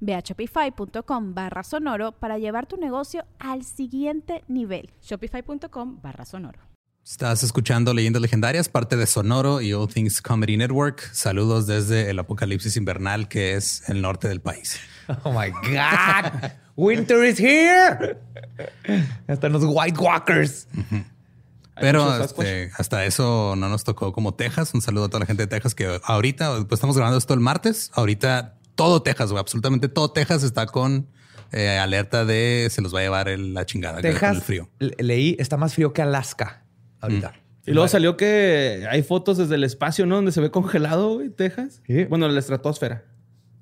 Ve a shopify.com barra sonoro para llevar tu negocio al siguiente nivel. Shopify.com barra sonoro. Estás escuchando Leyendas Legendarias, parte de Sonoro y All Things Comedy Network. Saludos desde el apocalipsis invernal que es el norte del país. Oh my God. Winter is here. Están los White Walkers. Pero este, hasta eso no nos tocó como Texas. Un saludo a toda la gente de Texas que ahorita, pues estamos grabando esto el martes. Ahorita todo Texas, güey, absolutamente todo Texas está con eh, alerta de se los va a llevar la chingada Texas, el frío. Leí, está más frío que Alaska ahorita. Mm. Y luego salió que hay fotos desde el espacio, ¿no? Donde se ve congelado, güey, Texas. Bueno, la estratosfera.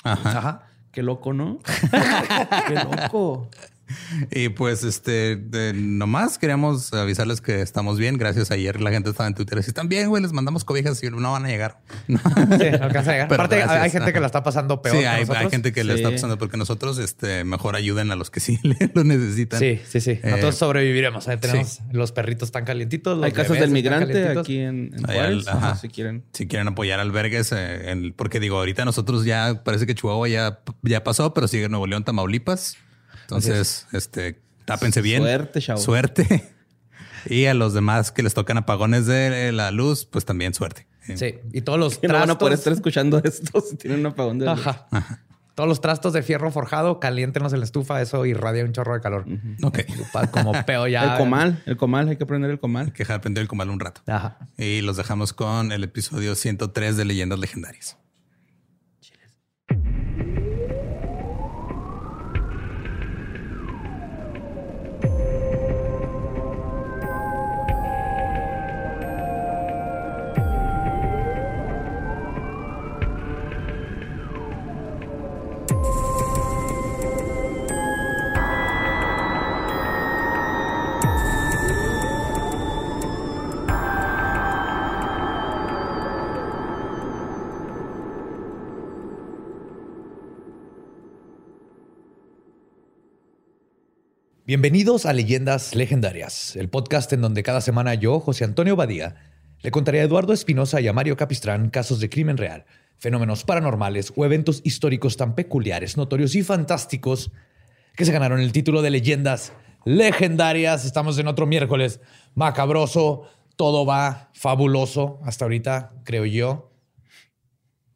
Ajá. Ajá. Qué loco, ¿no? Qué loco. Y pues, este, nomás queríamos avisarles que estamos bien. Gracias. Ayer la gente estaba en Twitter. Si están bien, güey, les mandamos cobijas y no van a llegar. Sí, no alcanza a llegar. Aparte, hay gente que la está pasando peor. Sí, hay, gente que le está pasando porque nosotros, este, mejor ayuden a los que sí lo necesitan. Sí, sí, sí. Eh, nosotros sobreviviremos. tenemos los perritos tan calientitos. hay casas del migrante aquí en, Juárez. si quieren. Si quieren apoyar albergues, eh, porque digo, ahorita nosotros ya parece que Chihuahua ya, ya pasó, pero sigue Nuevo León, Tamaulipas. Entonces, este, tápense bien. Suerte, chavo. Suerte. Y a los demás que les tocan apagones de la luz, pues también suerte. Sí. Y todos los trastos... No van a poder estar escuchando esto si tienen un apagón de luz. Ajá. Todos los trastos de fierro forjado, caliéntenos en la estufa, eso irradia un chorro de calor. Ok. Como peo ya. El comal, el comal, hay que prender el comal. Hay que dejar prender el comal un rato. Ajá. Y los dejamos con el episodio 103 de Leyendas Legendarias. Bienvenidos a Leyendas Legendarias, el podcast en donde cada semana yo, José Antonio Badía, le contaré a Eduardo Espinosa y a Mario Capistrán casos de crimen real, fenómenos paranormales o eventos históricos tan peculiares, notorios y fantásticos que se ganaron el título de Leyendas Legendarias. Estamos en otro miércoles macabroso, todo va fabuloso hasta ahorita, creo yo.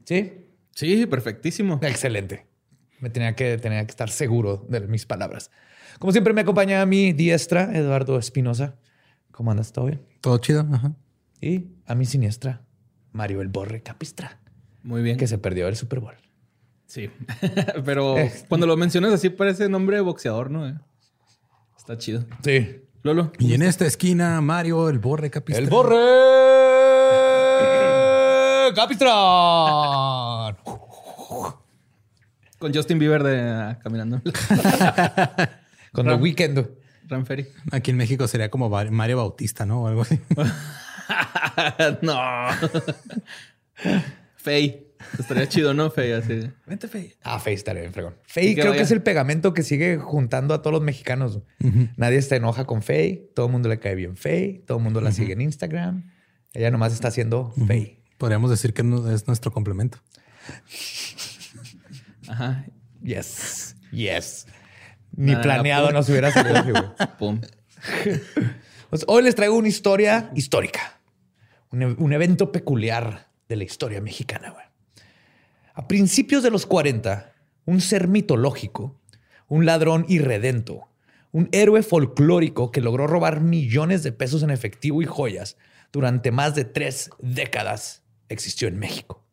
¿Sí? Sí, perfectísimo. Excelente. Me tenía que, tenía que estar seguro de mis palabras. Como siempre me acompaña a mi diestra, Eduardo Espinosa. ¿Cómo andas? ¿Todo bien? Todo chido. Ajá. Y a mi siniestra, Mario El Borre Capistra. Muy bien. Que se perdió el Super Bowl. Sí. Pero cuando lo mencionas así parece nombre de boxeador, ¿no? Está chido. Sí. Lolo. Y en esta esquina, Mario El Borre Capistra. ¡El Borre Capistra! Con Justin Bieber de caminando. Con el weekend. Ranferi. Aquí en México sería como Mario Bautista, ¿no? O algo así. no. Fey. Estaría chido, ¿no? Fey, así. Vente, Fey. Ah, Fey estaría bien fregón. Fey creo que es el pegamento que sigue juntando a todos los mexicanos. Nadie se enoja con Fey. Todo el mundo le cae bien Fey. Todo el mundo la sigue en Instagram. Ella nomás está haciendo Fey. Podríamos decir que es nuestro complemento. Ajá. Yes. Yes. Ni planeado nos hubiera salido Pum. Pues, hoy les traigo una historia histórica. Un, evento peculiar de la historia mexicana. A principios de los 40, un ser mitológico, un ladrón irredento, un héroe folclórico que logró robar millones de pesos en efectivo y joyas durante más de tres décadas existió en México.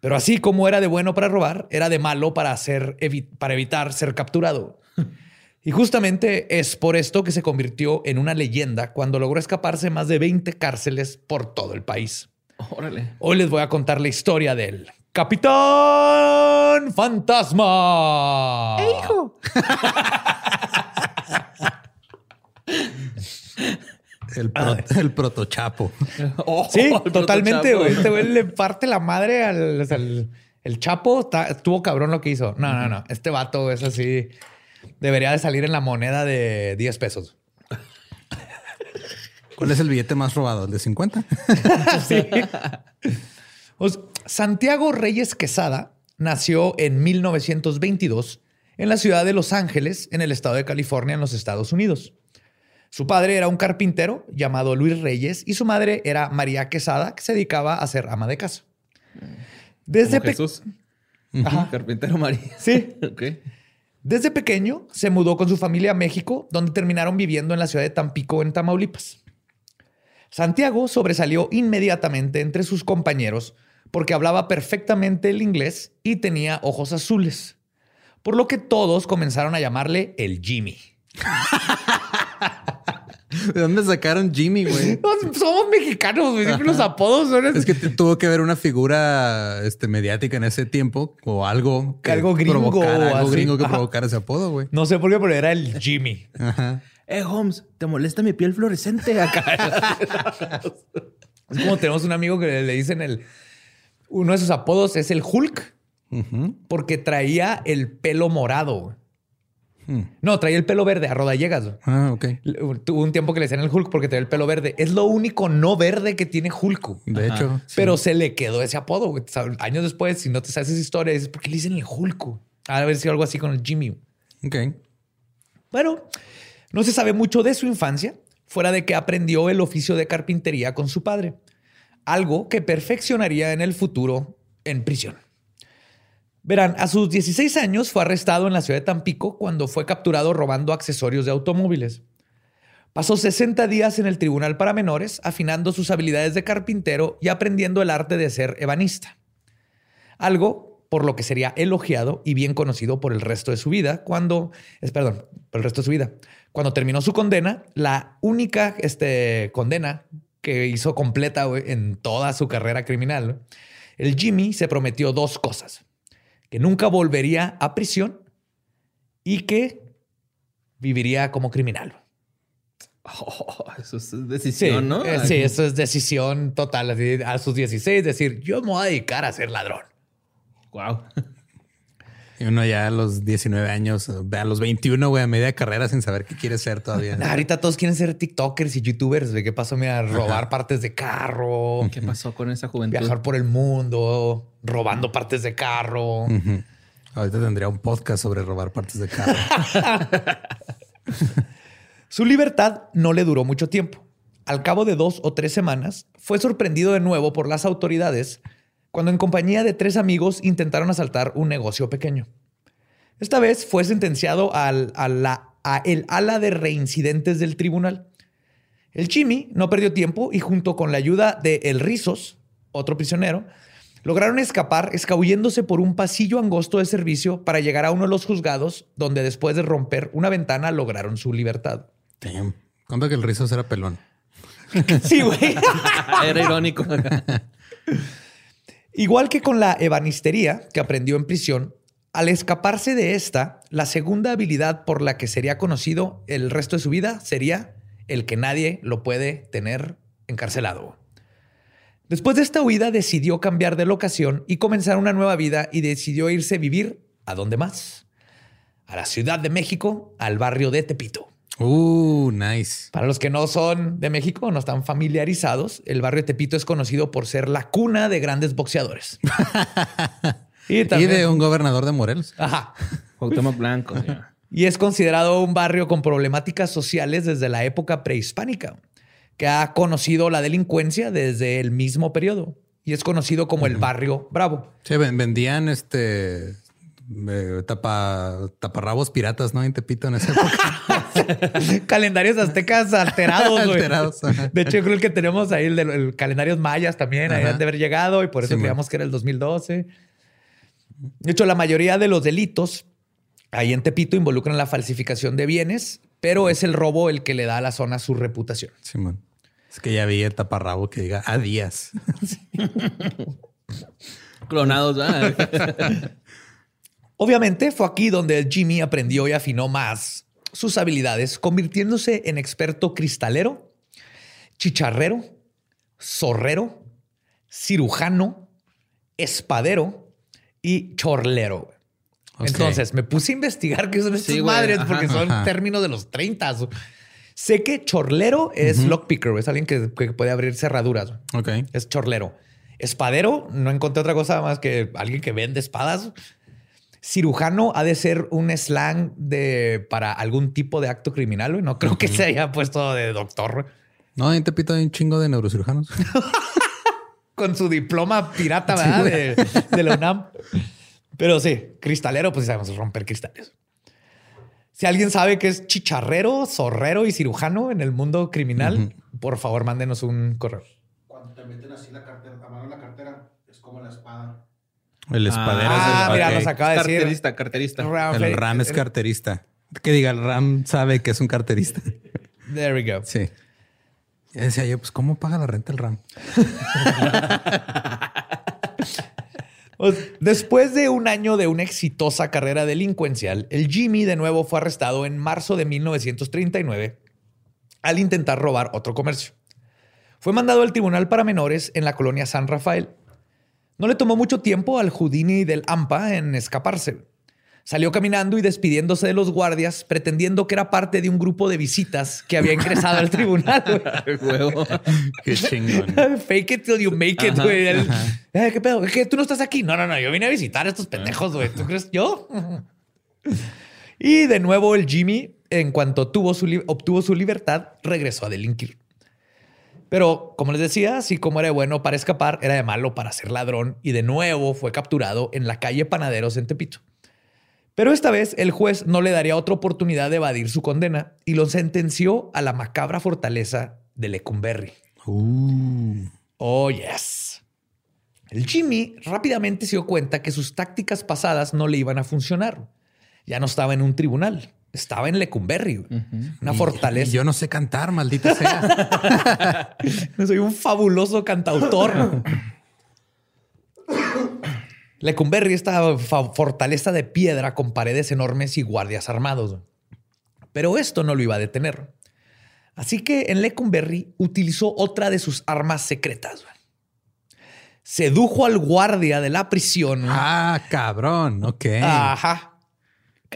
Pero así como era de bueno para robar, era de malo para, hacer, para evitar ser capturado. Y justamente es por esto que se convirtió en una leyenda cuando logró escaparse más de 20 cárceles por todo el país. Órale. Hoy les voy a contar la historia del Capitán Fantasma. ¡Eh, hijo! El, el protochapo. Oh, sí, totalmente, güey. Este güey le parte la madre al, el Chapo. estuvo cabrón lo que hizo. No, no, no. Este vato es así. Debería de salir en la moneda de 10 pesos. ¿Cuál es el billete más robado? ¿El de 50? sí. Santiago Reyes Quesada nació en 1922 en la ciudad de Los Ángeles, en el estado de California, en los Estados Unidos. Su padre era un carpintero llamado Luis Reyes y su madre era María Quesada, que se dedicaba a ser ama de casa. Desde Jesús. Carpintero María. Sí. Desde pequeño se mudó con su familia a México, donde terminaron viviendo en la ciudad de Tampico, en Tamaulipas. Santiago sobresalió inmediatamente entre sus compañeros porque hablaba perfectamente el inglés y tenía ojos azules, por lo que todos comenzaron a llamarle el Jimmy. ¿De dónde sacaron Jimmy, güey? Somos mexicanos, güey. Los apodos son... Es que tuvo que haber una figura este, mediática en ese tiempo o algo que algo gringo, algo gringo que provocara ese apodo, güey. No sé por qué, pero era el Jimmy. Ajá. Eh, Holmes, ¿te molesta mi piel fluorescente acá? es como tenemos un amigo que le dicen el... Uno de sus apodos es el Hulk. Porque traía el pelo morado. Hmm. No, traía el pelo verde a rodallegas. Ah, ok. Tuvo un tiempo que le decían el Hulk porque traía el pelo verde. Es lo único no verde que tiene Hulk. De hecho. Pero se le quedó ese apodo. Años después, si no te sabes esa historia, es porque le dicen el Hulk. A ver si algo así con el Jimmy. Ok. Bueno, no se sabe mucho de su infancia, fuera de que aprendió el oficio de carpintería con su padre. Algo que perfeccionaría en el futuro en prisión. Verán, a sus 16 años fue arrestado en la ciudad de Tampico cuando fue capturado robando accesorios de automóviles. Pasó 60 días en el tribunal para menores, afinando sus habilidades de carpintero y aprendiendo el arte de ser ebanista. Algo por lo que sería elogiado y bien conocido por el resto de su vida cuando, perdón, por el resto de su vida. Cuando terminó su condena, la única este, condena que hizo completa en toda su carrera criminal, el Jimmy se prometió dos cosas que nunca volvería a prisión y que viviría como criminal. Oh, eso es decisión, ¿no? Eh, sí, eso es decisión total. a sus 16, decir, yo me voy a dedicar a ser ladrón. Wow. Y uno ya a los 19 años, a los 21, güey, a media carrera sin saber qué quiere ser todavía. ahorita todos quieren ser TikTokers y YouTubers. ¿De qué pasó? Mira, robar partes de carro. ¿Qué pasó con esa juventud? Viajar por el mundo, robando partes de carro. Ahorita tendría un podcast sobre robar partes de carro. Su libertad no le duró mucho tiempo. Al cabo de dos o tres semanas, fue sorprendido de nuevo por las autoridades cuando en compañía de tres amigos intentaron asaltar un negocio pequeño. Esta vez fue sentenciado al, a, la, el ala de reincidentes del tribunal. El Chimi no perdió tiempo y junto con la ayuda de El Rizos, otro prisionero, lograron escapar escabulléndose por un pasillo angosto de servicio para llegar a uno de los juzgados, donde después de romper una ventana lograron su libertad. Damn. ¿Cuándo que el Rizos era pelón? sí, güey. era irónico. Igual que con la ebanistería que aprendió en prisión, al escaparse de esta, la segunda habilidad por la que sería conocido el resto de su vida sería el que nadie lo puede tener encarcelado. Después de esta huida decidió cambiar de locación y comenzar una nueva vida y decidió irse a vivir a dónde más? A la Ciudad de México, al barrio de Tepito. Uh, nice. Para los que no son de México, no están familiarizados, el barrio de Tepito es conocido por ser la cuna de grandes boxeadores. y, de un gobernador de Morelos. Ajá. Cuauhtémoc Blanco. y es considerado un barrio con problemáticas sociales desde la época prehispánica, que ha conocido la delincuencia desde el mismo periodo y es conocido como el barrio Bravo. Sí, vendían este eh, tapa, taparrabos piratas, ¿no? En Tepito en esa época. Calendarios aztecas alterados, alterados. De hecho, yo creo que tenemos ahí el de calendarios mayas también, ahí han de haber llegado y por eso creíamos que era el 2012. De hecho, la mayoría de los delitos ahí en Tepito involucran la falsificación de bienes, pero es el robo el que le da a la zona su reputación. Simón. Es que ya vi el taparrabo que diga a días. Clonados, Obviamente fue aquí donde Jimmy aprendió y afinó más sus habilidades, convirtiéndose en experto cristalero, chicharrero, zorrero, cirujano, espadero y chorlero. Entonces me puse a investigar qué son estas madres porque son términos de los 30. Sé que chorlero es lockpicker, es alguien que, puede abrir cerraduras. Ok. Es chorlero. Espadero, no encontré otra cosa más que alguien que vende espadas. Cirujano ha de ser un slang de para algún tipo de acto criminal. No creo que se haya puesto de doctor. No, en Tepito hay un chingo de neurocirujanos. Con su diploma pirata, ¿verdad? de, la UNAM. Pero sí, cristalero, pues sabemos romper cristales. Si alguien sabe que es chicharrero, zorrero y cirujano en el mundo criminal, por favor, mándenos un correo. Cuando te meten así la cartera, a mano la cartera, es como la espada. El espadero ah, mira, nos acaba de decir. Carterista, carterista. el RAM es carterista. Que diga, el RAM sabe que es un carterista. There we go. Sí. Ya decía yo, pues, ¿cómo paga la renta el RAM? Después de un año de una exitosa carrera delincuencial, el Jimmy de nuevo fue arrestado en marzo de 1939 al intentar robar otro comercio. Fue mandado al tribunal para menores en la colonia San Rafael no le tomó mucho tiempo al Houdini del AMPA en escaparse. Salió caminando y despidiéndose de los guardias, pretendiendo que era parte de un grupo de visitas que había ingresado al tribunal. Qué chingón. Fake it till you make it, güey. Eh, ¿Qué pedo? ¿Qué? ¿Tú no estás aquí? No, no, no. Yo vine a visitar a estos pendejos, güey. ¿Tú crees yo? y de nuevo el Jimmy, en cuanto tuvo su obtuvo su libertad, regresó a delinquir. Pero como les decía, así como era bueno para escapar, era de malo para ser ladrón y de nuevo fue capturado en la calle Panaderos en Tepito. Pero esta vez el juez no le daría otra oportunidad de evadir su condena y lo sentenció a la macabra fortaleza de Lecumberri. Uh. Oh, yes. El Jimmy rápidamente se dio cuenta que sus tácticas pasadas no le iban a funcionar. Ya no estaba en un tribunal. Estaba en Lecumberri, una fortaleza. yo no sé cantar, maldita sea. Soy un fabuloso cantautor. Lecumberri, esta fortaleza de piedra con paredes enormes y guardias armados. Pero esto no lo iba a detener. Así que en Lecumberri utilizó otra de sus armas secretas. Sedujo al guardia de la prisión. Ah, cabrón. Ok. Ajá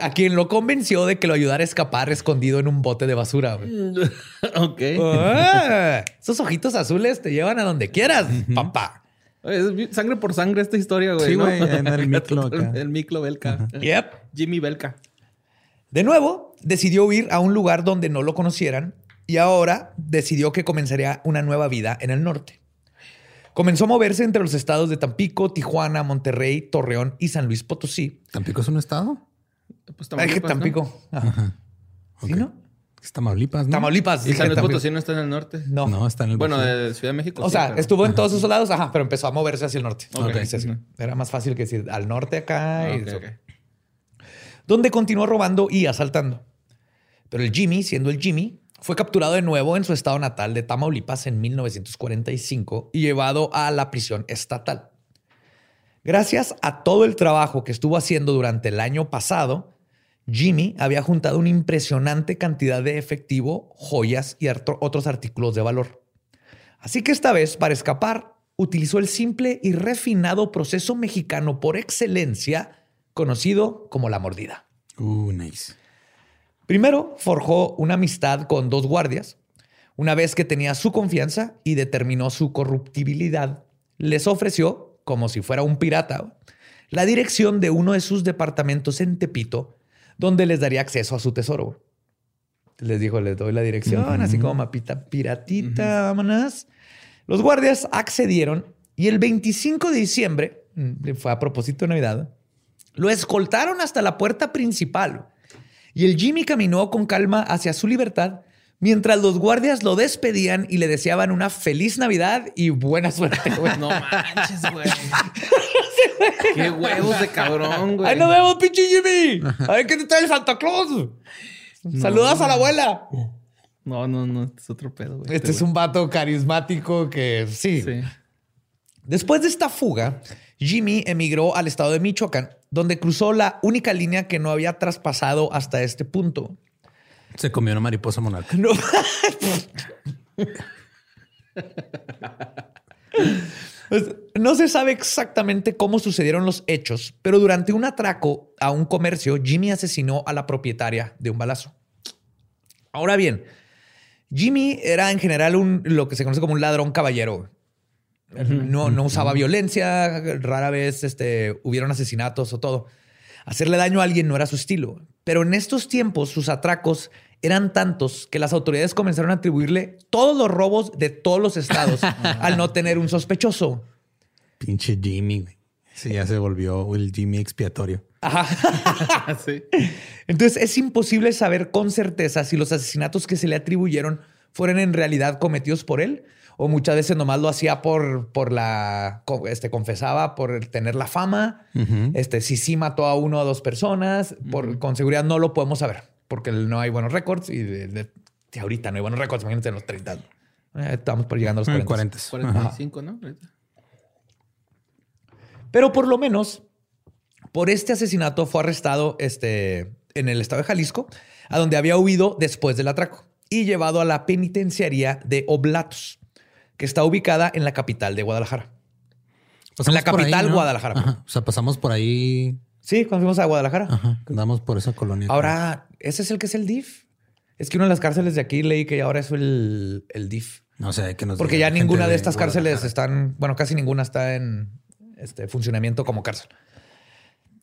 a quien lo convenció de que lo ayudara a escapar escondido en un bote de basura. ok. Ah, esos ojitos azules te llevan a donde quieras, papá. Es sangre por sangre esta historia, güey. Sí, güey, en el Miclo. El Miclo Belka. Yep. Jimmy Belka. De nuevo, decidió huir a un lugar donde no lo conocieran y ahora decidió que comenzaría una nueva vida en el norte. Comenzó a moverse entre los estados de Tampico, Tijuana, Monterrey, Torreón y San Luis Potosí. ¿Tampico es un estado? Pues Tampico. Ajá. ¿Sí, no? Es Tamaulipas, ¿no? Tamaulipas. ¿Y San Luis Potosí no está en el norte? No. No, está en el Bueno, de Ciudad de México. O sea, estuvo en todos esos lados, ajá, pero empezó a moverse hacia el norte. Era más fácil que decir al norte acá. y Donde continuó robando y asaltando. Pero el Jimmy, siendo el Jimmy, fue capturado de nuevo en su estado natal de Tamaulipas en 1945 y llevado a la prisión estatal. Gracias a todo el trabajo que estuvo haciendo durante el año pasado, Jimmy había juntado una impresionante cantidad de efectivo, joyas y otros artículos de valor. Así que esta vez, para escapar, utilizó el simple y refinado proceso mexicano por excelencia, conocido como la mordida. Uh, nice. Primero, forjó una amistad con dos guardias. Una vez que tenía su confianza y determinó su corruptibilidad, les ofreció, como si fuera un pirata, la dirección de uno de sus departamentos en Tepito donde les daría acceso a su tesoro. Les dijo, les doy la dirección, así como mapita piratita, vámonos. Los guardias accedieron y el 25 de diciembre, mm, fue a propósito de Navidad, Lo escoltaron hasta la puerta principal y el Jimmy caminó con calma hacia su libertad mientras los guardias lo despedían y le deseaban una feliz Navidad y buena suerte. No manches, güey. Qué huevos de cabrón, güey. ¡Ahí nos vemos, pinche Jimmy! A ver qué te trae el Santa Claus. Saludas a la abuela. No, no, no. Este es otro pedo, güey. Este es un vato carismático que sí. Sí. Después de esta fuga, Jimmy emigró al estado de Michoacán, donde cruzó la única línea que no había traspasado hasta este punto. Se comió una mariposa monarca. No. Pues, no se sabe exactamente cómo sucedieron los hechos, pero durante un atraco a un comercio, Jimmy asesinó a la propietaria de un balazo. Ahora bien, Jimmy era en general un, lo que se conoce como un ladrón caballero. No, no usaba violencia, rara vez este, hubieron asesinatos o todo. Hacerle daño a alguien no era su estilo. Pero en estos tiempos sus atracos eran tantos que las autoridades comenzaron a atribuirle todos los robos de todos los estados al no tener un sospechoso. Pinche Jimmy. güey. Sí, ya se volvió el Jimmy expiatorio. Ajá. Sí. Entonces es imposible saber con certeza si los asesinatos que se le atribuyeron fueron en realidad cometidos por él o muchas veces nomás lo hacía por, por la, este, confesaba por tener la fama, este, si sí mató a uno o dos personas, por, con seguridad no lo podemos saber porque no hay buenos récords y de, de- de ahorita no hay buenos récords, imagínate en los 30. Eh, estamos por llegando a los En 40. 40. 45, ¿no? Pero por lo menos por este asesinato fue arrestado este, en el estado de Jalisco, a donde había huido después del atraco y llevado a la penitenciaría de Oblatos, que está ubicada en la capital de Guadalajara. Pasamos la por capital, Guadalajara. Ajá. O sea, pasamos por ahí. Sí, cuando fuimos a Guadalajara. Ajá. Andamos por esa colonia. Ahora, ¿ese es el que es el DIF? Es que una de las cárceles de aquí leí que ahora es el, el DIF. No sé, que nos Porque ya ninguna de estas cárceles están, bueno, casi ninguna está en este funcionamiento como cárcel.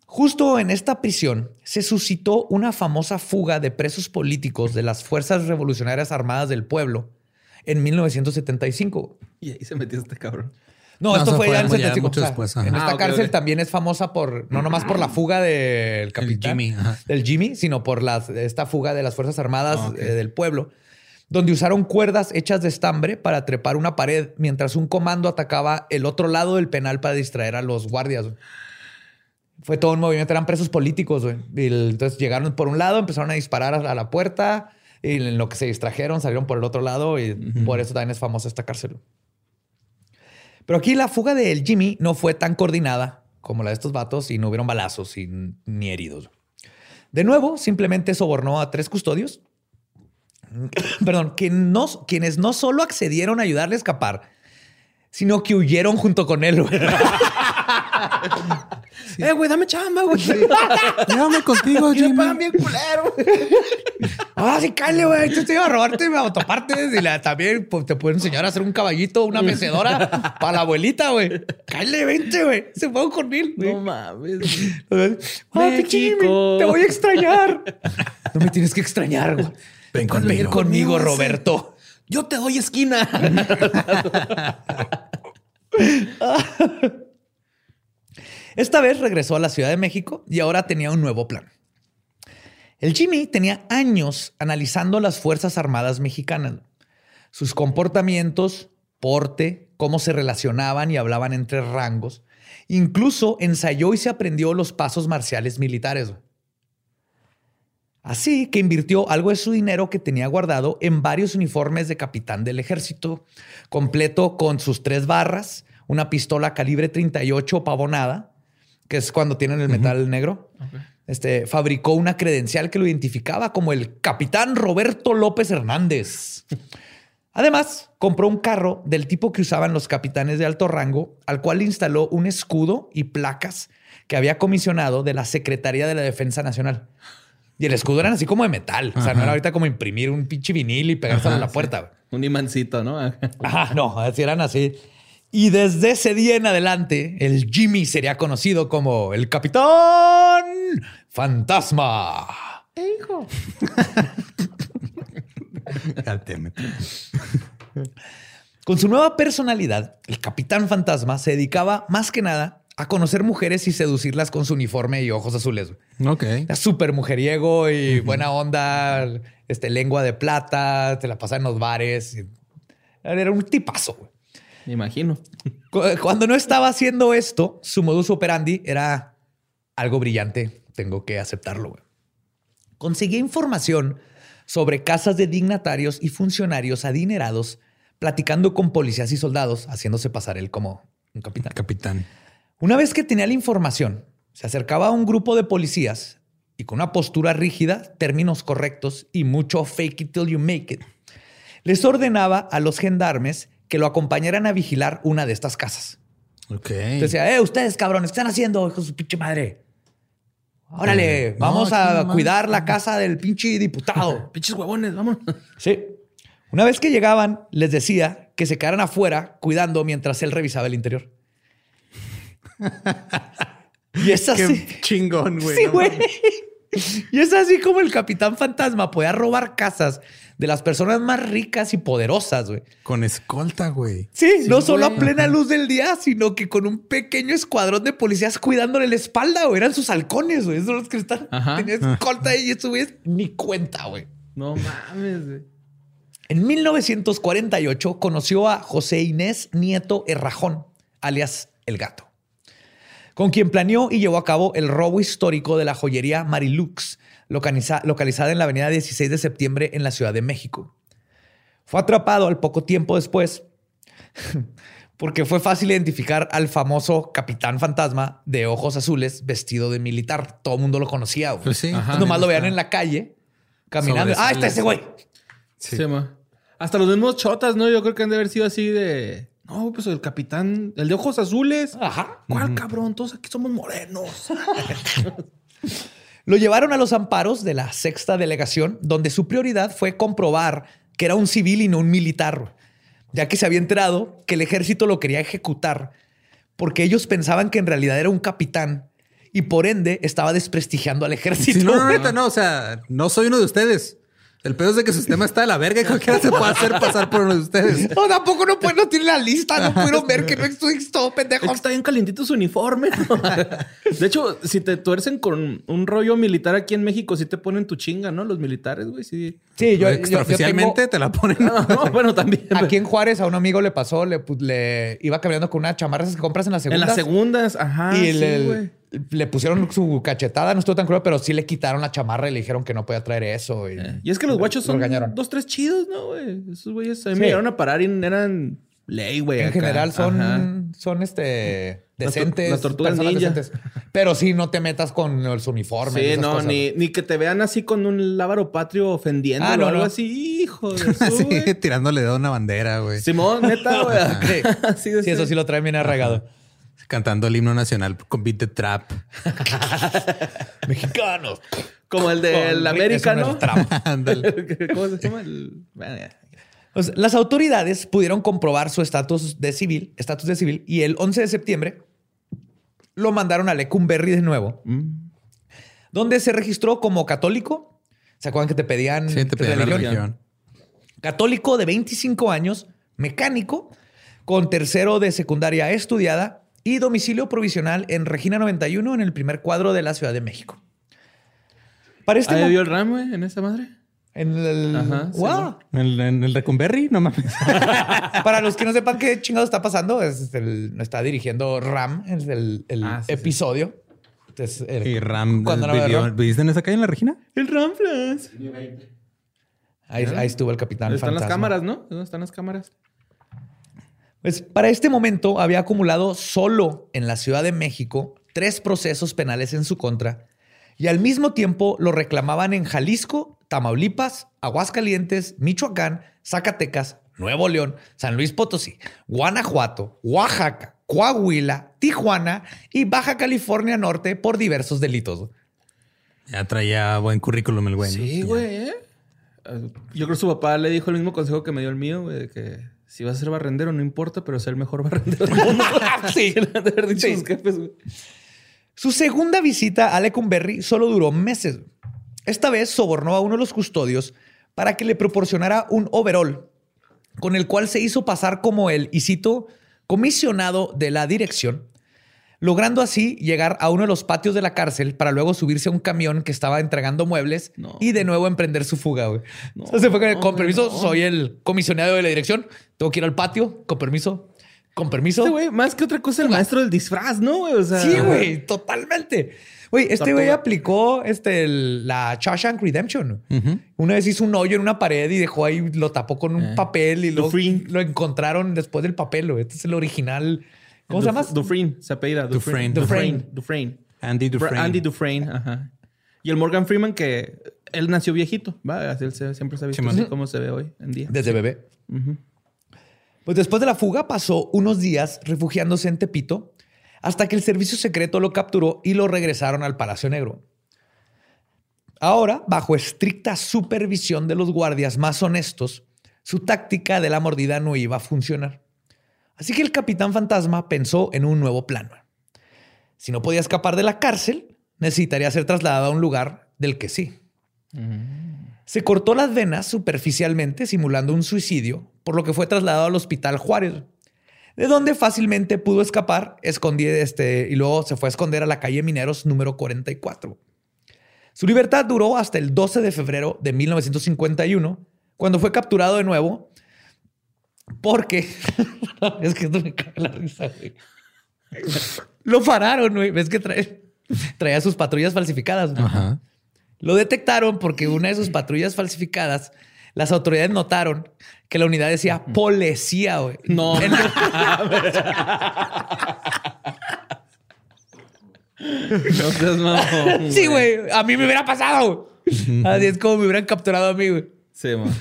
Justo en esta prisión se suscitó una famosa fuga de presos políticos de las Fuerzas Revolucionarias Armadas del Pueblo en 1975. Y ahí se metió este cabrón. No, No, esto fue fue ya en ya 75. mucho O sea, después, en esta Ah, cárcel también es famosa por, no nomás por la fuga del capitán, Jimmy, del Jimmy, sino por las, esta fuga de las Fuerzas Armadas Ah, eh, del pueblo, donde usaron cuerdas hechas de estambre para trepar una pared mientras un comando atacaba el otro lado del penal para distraer a los guardias. Fue todo un movimiento, eran presos políticos. Y el- entonces llegaron por un lado, empezaron a disparar a a la puerta y en lo que se distrajeron salieron por el otro lado y por eso también es famosa esta cárcel. Pero aquí la fuga del Jimmy no fue tan coordinada como la de estos vatos y no hubieron balazos y ni heridos. De nuevo, simplemente sobornó a tres custodios, perdón, quienes no solo accedieron a ayudarle a escapar, sino que huyeron junto con él. güey. Eh, güey, dame chamba, güey. Llévame contigo, Jimmy. pagan bien culero. ah, sí, cállate, güey. Yo te iba a robarte autopartes y la, también pues, te puedo enseñar a hacer un caballito, una mecedora para la abuelita, güey. Cállate, vente, güey. Se fue con él, güey. No mames. Ah, Jimmy, te voy a extrañar. No me tienes que extrañar, güey. Ven Ven conmigo. conmigo, Roberto. Yo te doy esquina. Esta vez regresó a la Ciudad de México y ahora tenía un nuevo plan. El Jimmy tenía años analizando las Fuerzas Armadas mexicanas, sus comportamientos, porte, cómo se relacionaban y hablaban entre rangos. Incluso ensayó y se aprendió los pasos marciales militares. Así que invirtió algo de su dinero que tenía guardado en varios uniformes de capitán del ejército, completo con sus tres barras, una pistola calibre 38 pavonada, que es cuando tienen el metal negro. Este, fabricó una credencial que lo identificaba como el capitán Roberto López Hernández. Además, compró un carro del tipo que usaban los capitanes de alto rango, al cual le instaló un escudo y placas que había comisionado de la Secretaría de la Defensa Nacional. Y el escudo eran así como de metal. O sea, no era ahorita como imprimir un pinche vinil y pegárselo a la puerta. Un imancito, ¿no? Ajá, no, así eran así. Y desde ese día en adelante, el Jimmy sería conocido como el Capitán Fantasma. Fíjate, me- Con su nueva personalidad, el Capitán Fantasma se dedicaba más que nada a conocer mujeres y seducirlas con su uniforme y ojos azules. Ok. Era súper mujeriego y buena onda, este, lengua de plata, te la pasaba en los bares. Era un tipazo. Güey. Me imagino. Cuando no estaba haciendo esto, su modus operandi era algo brillante. Tengo que aceptarlo. Güey. Conseguía información sobre casas de dignatarios y funcionarios adinerados, platicando con policías y soldados, haciéndose pasar él como un capitán. Capitán. Una vez que tenía la información, se acercaba a un grupo de policías y con una postura rígida, términos correctos y mucho fake it till you make it, les ordenaba a los gendarmes que lo acompañaran a vigilar una de estas casas. Ok. decía, eh, ustedes cabrones, ¿qué están haciendo, hijo de su pinche madre? Órale, eh, vamos a cuidar la casa del pinche diputado. Pinches huevones, vamos. Sí. Una vez que llegaban, les decía que se quedaran afuera cuidando mientras él revisaba el interior. Y es así. Qué chingón, güey. Sí, güey. Y es así como el capitán fantasma podía robar casas de las personas más ricas y poderosas, güey. Con escolta, güey. Sí, no solo a plena luz del día, sino que con un pequeño escuadrón de policías cuidándole la espalda, güey. Eran sus halcones, güey. Esos son los que están. Tenían escolta y eso, güey, mi cuenta, güey. No mames, güey. En 1948 conoció a José Inés Nieto Errajón, alias El Gato, con quien planeó y llevó a cabo el robo histórico de la joyería Marilux, localizada en la avenida 16 de septiembre en la Ciudad de México. Fue atrapado al poco tiempo después porque fue fácil identificar al famoso capitán fantasma de ojos azules vestido de militar. Todo el mundo lo conocía. Pues sí. nomás lo veían en la calle caminando. Ah, está ese güey. Sí. Hasta los mismos chotas, ¿no? Yo creo que han de haber sido así de. No, pues el capitán, el de ojos azules. Ajá. ¿Cuál cabrón? Todos aquí somos morenos. Lo llevaron a los amparos de la sexta delegación, donde su prioridad fue comprobar que era un civil y no un militar, ya que se había enterado que el ejército lo quería ejecutar porque ellos pensaban que en realidad era un capitán y por ende estaba desprestigiando al ejército. no, no, no, no, o sea, no soy uno de ustedes. El pedo es de que su sistema está de la verga y cualquiera se puede hacer pasar por uno de ustedes. No, tampoco no pueden, no tiene la lista, no pudieron ver que no estoy todo pendejo. está bien calientito su uniforme. De hecho, si te tuercen con un rollo militar aquí en México, sí te ponen tu chinga, ¿no? Los militares, güey. Sí, sí yo extraoficialmente te la ponen. No, bueno, también. Aquí en Juárez a un amigo le pasó, le, le iba caminando con una chamarra que compras en las segundas. En las segundas, ajá. Y sí, le pusieron su cachetada, no estuvo tan cruel, pero sí le quitaron la chamarra y le dijeron que no podía traer eso. Y, eh, es que los guachos son dos, tres chidos, ¿no, güey? Esos güeyes a mí me llegaron a parar y eran ley, güey. En general son, son este decentes. Las, tortugas Decentes. Pero sí, no te metas con los uniformes. Sí, no, ni, ni, que te vean así con un lábaro patrio ofendiendo ah, o algo así, hijo de su, Sí, tirándole de una bandera, güey. Simón, neta, güey. sí, eso sí lo trae bien arraigado. Cantando el himno nacional con beat de trap. Mexicanos. Como el del América, ¿no? ¿Cómo se llama? las autoridades pudieron comprobar su estatus de civil, estatus de civil, y el 11 de septiembre lo mandaron a Lecumberri de nuevo, mm. donde se registró como católico. ¿Se acuerdan que te pedían, sí, te pedían religión? religión? Católico de 25 años, mecánico, con tercero de secundaria estudiada y domicilio provisional en Regina 91 en el primer cuadro de la Ciudad de México. Para este ¿Ahí vio el RAM, güey, en esa madre? En el. Ajá, wow. ¿En, el, de Recumberry, no mames. Para los que no sepan qué chingado está pasando, es el, está dirigiendo Ram, es el, el ah, episodio. y Ram, ¿cuándo no ¿viviste en esa calle en la Regina? El Ram Flash. Ahí, ahí, estuvo el capitán. Están las cámaras, ¿no? ¿Dónde están las cámaras? Pues para este momento había acumulado solo en la Ciudad de México tres procesos penales en su contra y al mismo tiempo lo reclamaban en Jalisco, Tamaulipas, Aguascalientes, Michoacán, Zacatecas, Nuevo León, San Luis Potosí, Guanajuato, Oaxaca, Coahuila, Tijuana y Baja California Norte por diversos delitos. Ya traía buen currículum el güey. Sí, güey. ¿eh? Yo creo que su papá le dijo el mismo consejo que me dio el mío, güey, que si vas a ser barrendero, no importa, pero ser el mejor barrendero del mundo. sí. Su segunda visita a Lecumberri solo duró meses. Esta vez sobornó a uno de los custodios para que le proporcionara un overall con el cual se hizo pasar como el, y comisionado de la dirección, logrando así llegar a uno de los patios de la cárcel para luego subirse a un camión que estaba entregando muebles y de nuevo emprender su fuga. Güey. se fue con, permiso, soy el comisionado de la dirección, tengo que ir al patio, con permiso. Con permiso. Este güey, más que otra cosa, el maestro del disfraz, ¿no? sí, güey, totalmente. Güey, este güey aplicó este, la Shawshank Redemption. Una vez hizo un hoyo en una pared y dejó ahí, lo tapó con un eh. papel y lo, lo encontraron después del papel. Este es el original ¿Cómo se llama? Dufresne, se apellida. Dufresne. Dufresne. Dufresne. Andy Dufresne. Andy Dufresne, ajá. Y el Morgan Freeman, que él nació viejito, ¿va? Él siempre se ha visto así como se ve hoy en día. Desde bebé. Pues después de la fuga pasó unos días refugiándose en Tepito hasta que el servicio secreto lo capturó y lo regresaron al Palacio Negro. Ahora, bajo estricta supervisión de los guardias más honestos, su táctica de la mordida no iba a funcionar. Así que el capitán fantasma pensó en un nuevo plan. Si no podía escapar de la cárcel, necesitaría ser trasladado a un lugar del que sí. Se cortó las venas superficialmente simulando un suicidio, por lo que fue trasladado al hospital Juárez, de donde fácilmente pudo escapar, escondí este, y luego se fue a esconder a la calle Mineros número 44. Su libertad duró hasta el 12 de febrero de 1951, cuando fue capturado de nuevo porque es que esto me cae la risa, güey. Lo pararon, güey. Ves que trae, traía sus patrullas falsificadas. Lo detectaron porque una de sus patrullas falsificadas, las autoridades notaron que la unidad decía policía, güey. No. no seas mamón, Sí, güey. A mí me hubiera pasado. Así es como me hubieran capturado a mí, güey. Sí, man.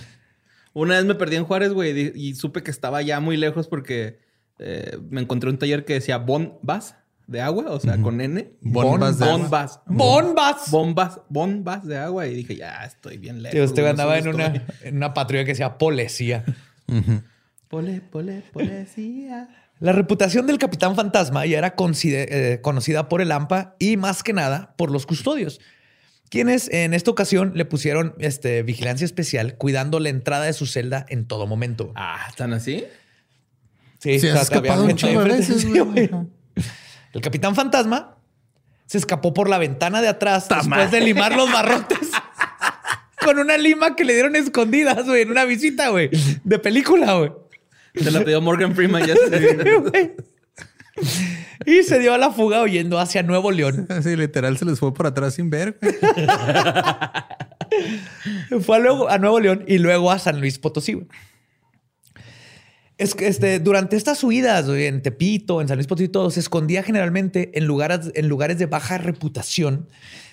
Una vez me perdí en Juárez, güey, y supe que estaba ya muy lejos porque eh, me encontré un taller que decía bombas de agua, o sea, con N. Bombas de bombas. Bombas. Bombas. Bombas de agua. Y dije, ya estoy bien lejos. usted andaba en una, en una, patrulla que decía policía. Pole, pole, policía. La reputación del Capitán Fantasma ya era eh, conocida por el AMPA y más que nada por los custodios quienes en esta ocasión le pusieron este, vigilancia especial cuidando la entrada de su celda en todo momento. Ah, ¿están así? Sí, se ha escapado un chingo de veces, El capitán fantasma se escapó por la ventana de atrás después de limar los barrotes con una lima que le dieron escondidas, güey, en una visita, güey, de película, güey. Se la pidió Morgan Freeman ya. y se dio a la fuga huyendo hacia Nuevo León. Sí, literal se les fue por atrás sin ver. fue luego a Nuevo León y luego a San Luis Potosí. Es que este, durante estas huidas en Tepito, en San Luis Potosí, todo se escondía generalmente en lugares, en lugares de baja reputación,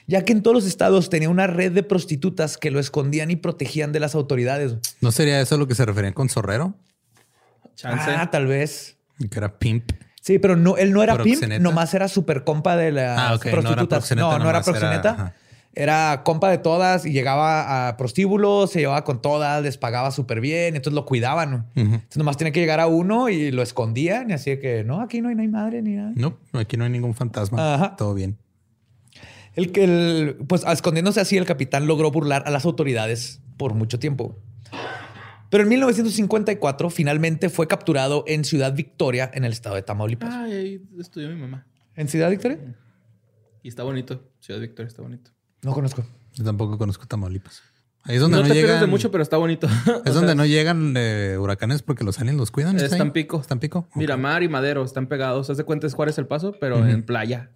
ya que en todos los estados tenía una red de prostitutas que lo escondían y protegían de las autoridades. ¿No sería eso lo que se referían con Zorrero? Ah, tal vez. Que era pimp. Sí, pero no, él no era pimp, nomás era súper compa de las ah, prostitutas. No, no era proxeneta. Era, compa de todas y llegaba a prostíbulos, se llevaba con todas, les pagaba súper bien, entonces lo cuidaban. Entonces nomás tenía que llegar a uno y lo escondían y así que no, aquí no hay, no hay madre ni nada. No, aquí no hay ningún fantasma. Todo bien. El que, pues escondiéndose así, el capitán logró burlar a las autoridades por mucho tiempo. Pero en 1954 finalmente fue capturado en Ciudad Victoria, en el estado de Tamaulipas. Ay, ahí estudió mi mamá. ¿En Ciudad Victoria? Y está bonito. Ciudad Victoria está bonito. No conozco. Yo tampoco conozco Tamaulipas. Ahí es donde no, no te llegan... de mucho, pero está bonito. Es donde no llegan eh, huracanes porque los aliens los cuidan. Están pico. Están pico. Miramar y Madero están pegados. Haz de cuenta es Juárez el Paso, pero en playa.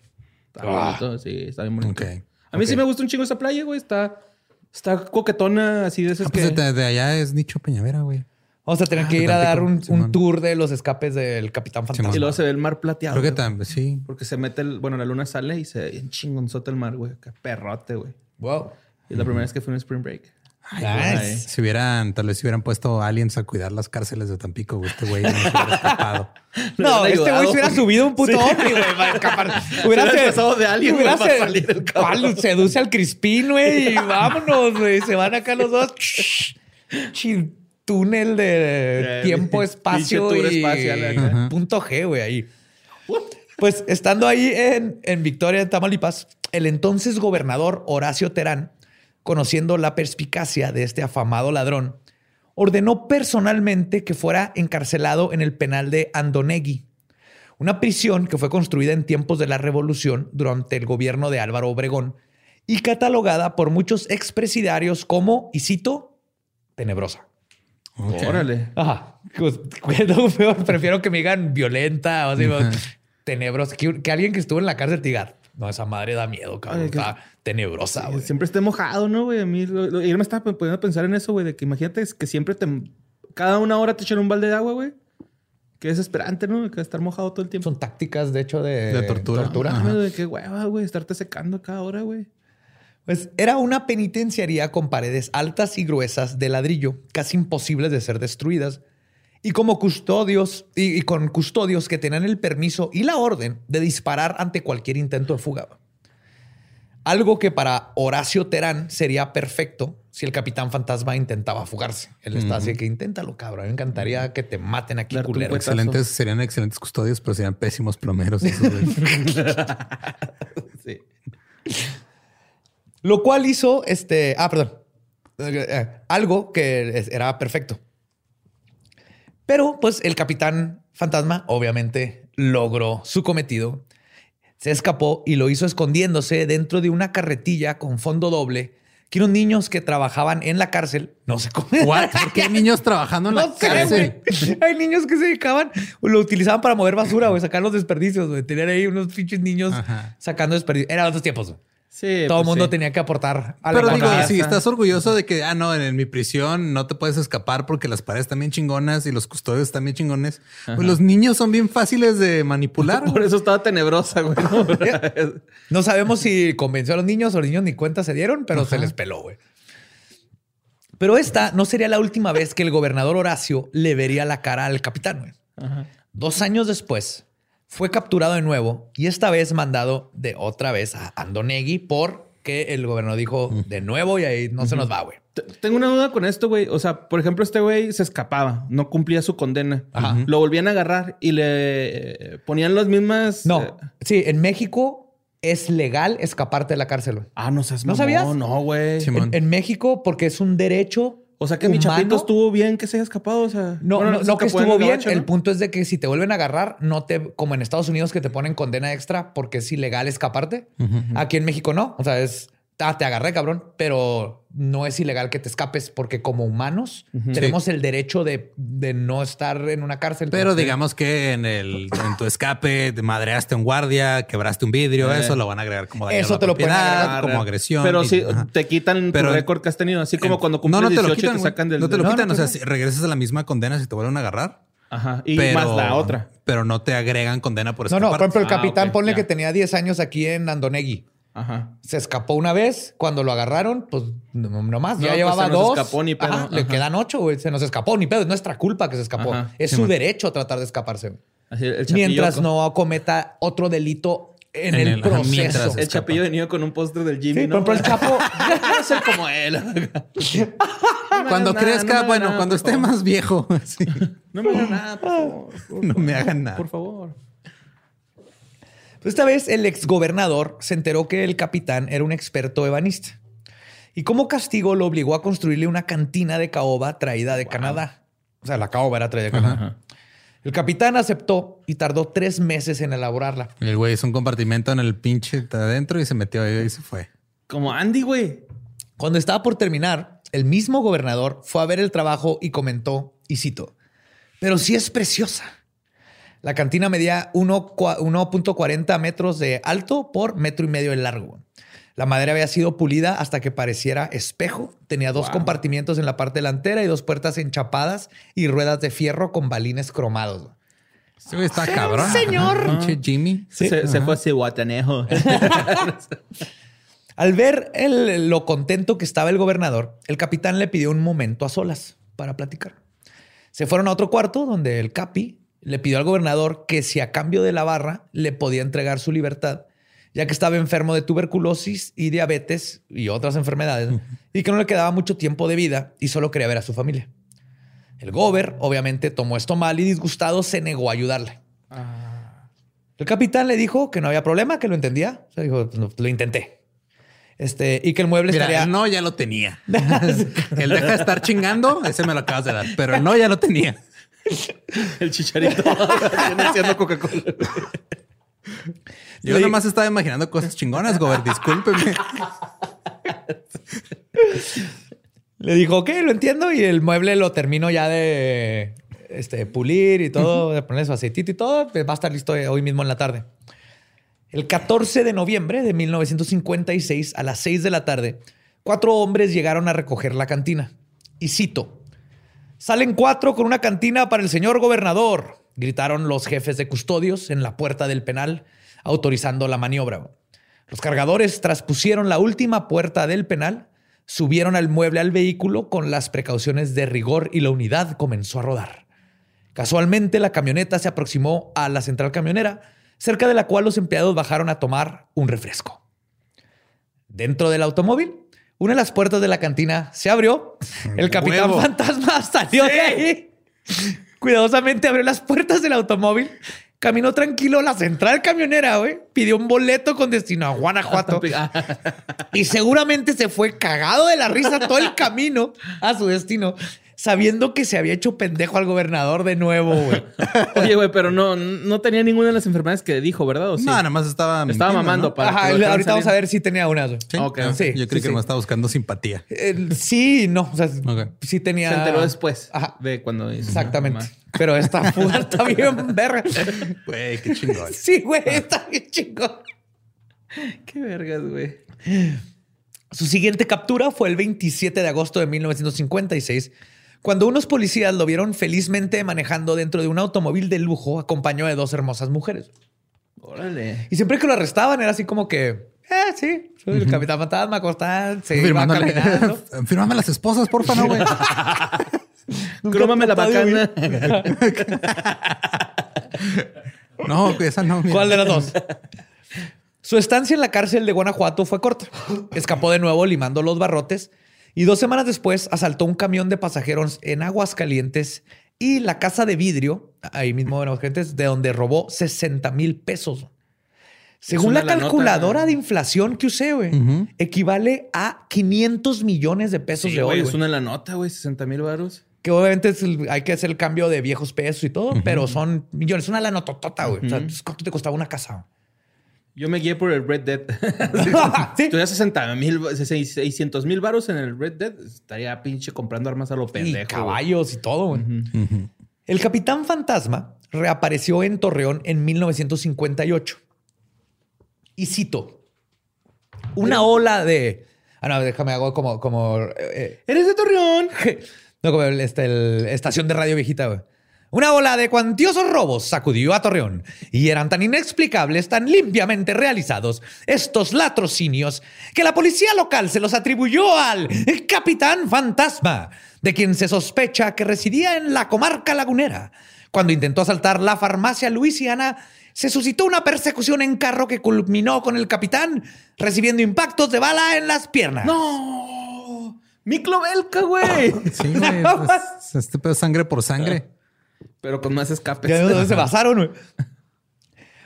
Está ah. bonito. Sí, está bien bonito. A mí sí me gusta un chingo esa playa, güey. Está Está coquetona, así de esas ah, pues que... de, allá es Nicho Peñavera, güey. Vamos a tener ah, que ir a dar un, tour de los escapes del Capitán Fantasma. Y luego se ve el mar plateado. Creo que también, sí. Porque se mete el... Bueno, la luna sale y se chingonzota el mar, güey. Qué perrote, güey. Wow. Y es la primera vez que fui en Spring Break. Ay, Si hubieran, tal vez si hubieran puesto aliens a cuidar las cárceles de Tampico, güey, este güey no se hubiera escapado. no, este güey se hubiera subido un puto sí. güey, para escapar. Hubiera pasado de alguien, hubiera para salir el cabrón. Seduce al Crispín, güey, y vámonos, güey. Se van acá los dos. túnel de tiempo, espacio y punto G, güey, ahí. Pues estando ahí en, en Victoria, en Tamaulipas, el entonces gobernador Horacio Terán conociendo la perspicacia de este afamado ladrón, ordenó personalmente que fuera encarcelado en el penal de Andonegui, una prisión que fue construida en tiempos de la Revolución durante el gobierno de Álvaro Obregón y catalogada por muchos expresidiarios como, y cito, tenebrosa. Órale. Ajá. Pues, prefiero que me digan violenta o tenebrosa. Que, alguien que estuvo en la cárcel te diga, no, esa madre da miedo, cabrón. está tenebrosa, güey. Siempre esté mojado, ¿no, güey? A mí, yo me estaba poniendo a pensar en eso, güey, de que imagínate que siempre te. Cada una hora te echan un balde de agua, güey. Qué desesperante, ¿no? Que estar mojado todo el tiempo. Son tácticas, de hecho, de, de tortura. tortura. de qué hueva, güey, estarte secando cada hora, güey. Pues era una penitenciaría con paredes altas y gruesas de ladrillo, casi imposibles de ser destruidas, y como custodios y, con custodios que tenían el permiso y la orden de disparar ante cualquier intento de fuga. Algo que para Horacio Terán sería perfecto si el capitán fantasma intentaba fugarse. Él está así que inténtalo, cabrón. Me encantaría que te maten aquí, culero. Excelentes, serían excelentes custodios, pero serían pésimos plomeros. sí. Lo cual hizo este. Ah, perdón. Eh, algo que era perfecto. Pero, pues, el capitán fantasma obviamente logró su cometido. Se escapó y lo hizo escondiéndose dentro de una carretilla con fondo doble que unos niños que trabajaban en la cárcel no se comen. ¿Por qué hay niños trabajando en la cárcel? Hay niños que se dedicaban, lo utilizaban para mover basura, o sacar los desperdicios, güey. Tener ahí unos pinches niños sacando desperdicios. Eran otros tiempos. Sí, Todo el pues mundo tenía que aportar a Pero digo, si estás orgulloso de que, ah, no, en, mi prisión no te puedes escapar porque las paredes están bien chingonas y los custodios están bien chingones. Pues los niños son bien fáciles de manipular. Por eso estaba tenebrosa, güey. No, sabemos si convenció a los niños o los niños ni cuenta se dieron, pero se les peló, güey. Pero esta no sería la última vez que el gobernador Horacio le vería la cara al capitán, güey. Dos años después, fue capturado de nuevo y esta vez mandado de otra vez a Andonegui porque el gobierno dijo de nuevo y ahí no se nos va, güey. Tengo una duda con esto, güey. O sea, por ejemplo, este güey se escapaba, no cumplía su condena. Lo volvían a agarrar y le ponían las mismas. No, eh, sí, en México es legal escaparte de la cárcel. Ah, no seas ¿No sabías? No, güey. en, México, porque es un derecho o sea que mi chapito estuvo bien que se haya escapado. O sea, no, no, que estuvo bien. El punto es de que si te vuelven a agarrar, no te, como en Estados Unidos que te ponen condena extra porque es ilegal escaparte. Aquí en México no. O sea, es ah, te agarré, cabrón, pero no es ilegal que te escapes porque como humanos tenemos el derecho de, no estar en una cárcel. Pero digamos que en el en tu escape madreaste un guardia, quebraste un vidrio, eh. eso lo van a agregar como daño eso te lo pueden agregar como agresión. Pero si te quitan tu récord que has tenido, así como cuando cumples no, no te lo quitan, te sacan del No te lo quitan, o sea, si regresas a la misma condena si te vuelven a agarrar. Ajá. Y más la otra. Pero no te agregan condena por escapar. No, no, por ejemplo, el ah, capitán ponle que tenía 10 años aquí en Andonegui. Se escapó una vez. Cuando lo agarraron, pues nomás ya pues, llevaba dos. Escapó ni pedo. Le quedan ocho, güey. Se nos escapó ni pedo. Es nuestra culpa que se escapó. Es su derecho tratar de escaparse. mientras no cometa otro delito en, el, proceso. el chapillo de niño con un póster del Jimmy. ¿no? pero, el chapo quiero ser como él. cuando crezca, bueno, cuando esté más viejo. No me hagan nada, por favor. no me hagan nada. Por favor. Esta vez el exgobernador se enteró que el capitán era un experto ebanista. Y como castigo lo obligó a construirle una cantina de caoba traída de Canadá. O sea, la caoba era traída de Canadá. El capitán aceptó y tardó tres meses en elaborarla. El güey hizo un compartimento en el pinche adentro y se metió ahí y se fue. Como Andy, güey. Cuando estaba por terminar, el mismo gobernador fue a ver el trabajo y comentó, y cito, pero sí es preciosa. La cantina medía 1.40 metros de alto por metro y medio de largo. La madera había sido pulida hasta que pareciera espejo. Tenía dos compartimientos en la parte delantera y dos puertas enchapadas y ruedas de fierro con balines cromados. Sí, está cabrón. Señor. Jimmy. Se, fue ese guatanejo. Al ver lo contento que estaba el gobernador, el capitán le pidió un momento a solas para platicar. Se fueron a otro cuarto donde el capi le pidió al gobernador que si a cambio de la barra le podía entregar su libertad, ya que estaba enfermo de tuberculosis y diabetes y otras enfermedades, y que no le quedaba mucho tiempo de vida y solo quería ver a su familia. El gober, obviamente, tomó esto mal y disgustado se negó a ayudarle. Ah. El capitán le dijo que no había problema, que lo entendía. O sea, dijo, lo intenté. Este, y que el mueble estaría. No, ya lo tenía. el deja de estar chingando, ese me lo acabas de dar, pero no, ya lo tenía. El chicharito haciendo Coca-Cola. Yo nomás estaba imaginando cosas chingonas, Gober, discúlpeme. Le dijo, ok, lo entiendo. Y el mueble lo termino ya de este, pulir y todo, de poner su aceitito y todo. Pues va a estar listo hoy mismo en la tarde. El 14 de noviembre de 1956, a las 6 de la tarde, cuatro hombres llegaron a recoger la cantina. Y cito, salen cuatro con una cantina para el señor gobernador, gritaron los jefes de custodios en la puerta del penal, autorizando la maniobra. Los cargadores traspusieron la última puerta del penal, subieron al mueble al vehículo con las precauciones de rigor y la unidad comenzó a rodar. Casualmente la camioneta se aproximó a la central camionera, cerca de la cual los empleados bajaron a tomar un refresco. Dentro del automóvil, una de las puertas de la cantina se abrió. El capitán fantasma salió de ahí. Cuidadosamente abrió las puertas del automóvil. Caminó tranquilo a la central camionera, güey. Pidió un boleto con destino a Guanajuato. y seguramente se fue cagado de la risa todo el camino a su destino sabiendo que se había hecho pendejo al gobernador de nuevo, güey. Oye, güey, pero no, no tenía ninguna de las enfermedades que dijo, ¿verdad? ¿O sí? No, nada más estaba Estaba mamando para Ajá, ahorita vamos a ver si tenía una. ¿Sí? sí Yo creí que me estaba buscando simpatía. sí, no. O sea, sí tenía... Se enteró después Ajá. de cuando... Exactamente. Pero esta fuga está bien verga. Güey, qué chingón. Sí, güey, está bien chingón. Qué vergas, güey. Su siguiente captura fue el 27 de agosto de 1956 cuando unos policías lo vieron felizmente manejando dentro de un automóvil de lujo acompañado de dos hermosas mujeres. Órale. Y siempre que lo arrestaban era así como que, eh, sí, soy el capitán fantasma, Costán, se iba caminando. Fírmame las esposas, porfa, no, güey. Crómame la bacana. no, esa no. ¿Cuál de las dos? Su estancia en la cárcel de Guanajuato fue corta. Escapó de nuevo limando los barrotes y dos semanas después asaltó un camión de pasajeros en Aguascalientes y la casa de vidrio, ahí mismo en Aguascalientes, de donde robó 60 mil pesos. Según la calculadora de inflación que usé, güey, equivale a 500 millones de pesos de hoy. Es una la nota, güey, 60 mil baros. Que obviamente hay que hacer el cambio de viejos pesos y todo, pero son millones. Es una la nototota, güey. O sea, ¿cuánto te costaba una casa? Yo me guié por el Red Dead. ¿Sí? Tuviera 60 mil, 600 mil varos en el Red Dead. Estaría pinche comprando armas a lo pendejo. Y caballos y todo. El Capitán Fantasma reapareció en Torreón en 1958. Y cito, una ola de... Ah, no, déjame hago como... como eh, ¿Eres de Torreón? no, como este, estación de radio viejita, güey. Una ola de cuantiosos robos sacudió a Torreón y eran tan inexplicables, tan limpiamente realizados estos latrocinios que la policía local se los atribuyó al capitán fantasma, de quien se sospecha que residía en la comarca lagunera. Cuando intentó asaltar la farmacia Luisiana, se suscitó una persecución en carro que culminó con el capitán recibiendo impactos de bala en las piernas. ¡No! ¡Miclo Belka, güey! Sí, güey. este pedo sangre por sangre. Pero con más escapes. ¿De dónde se basaron,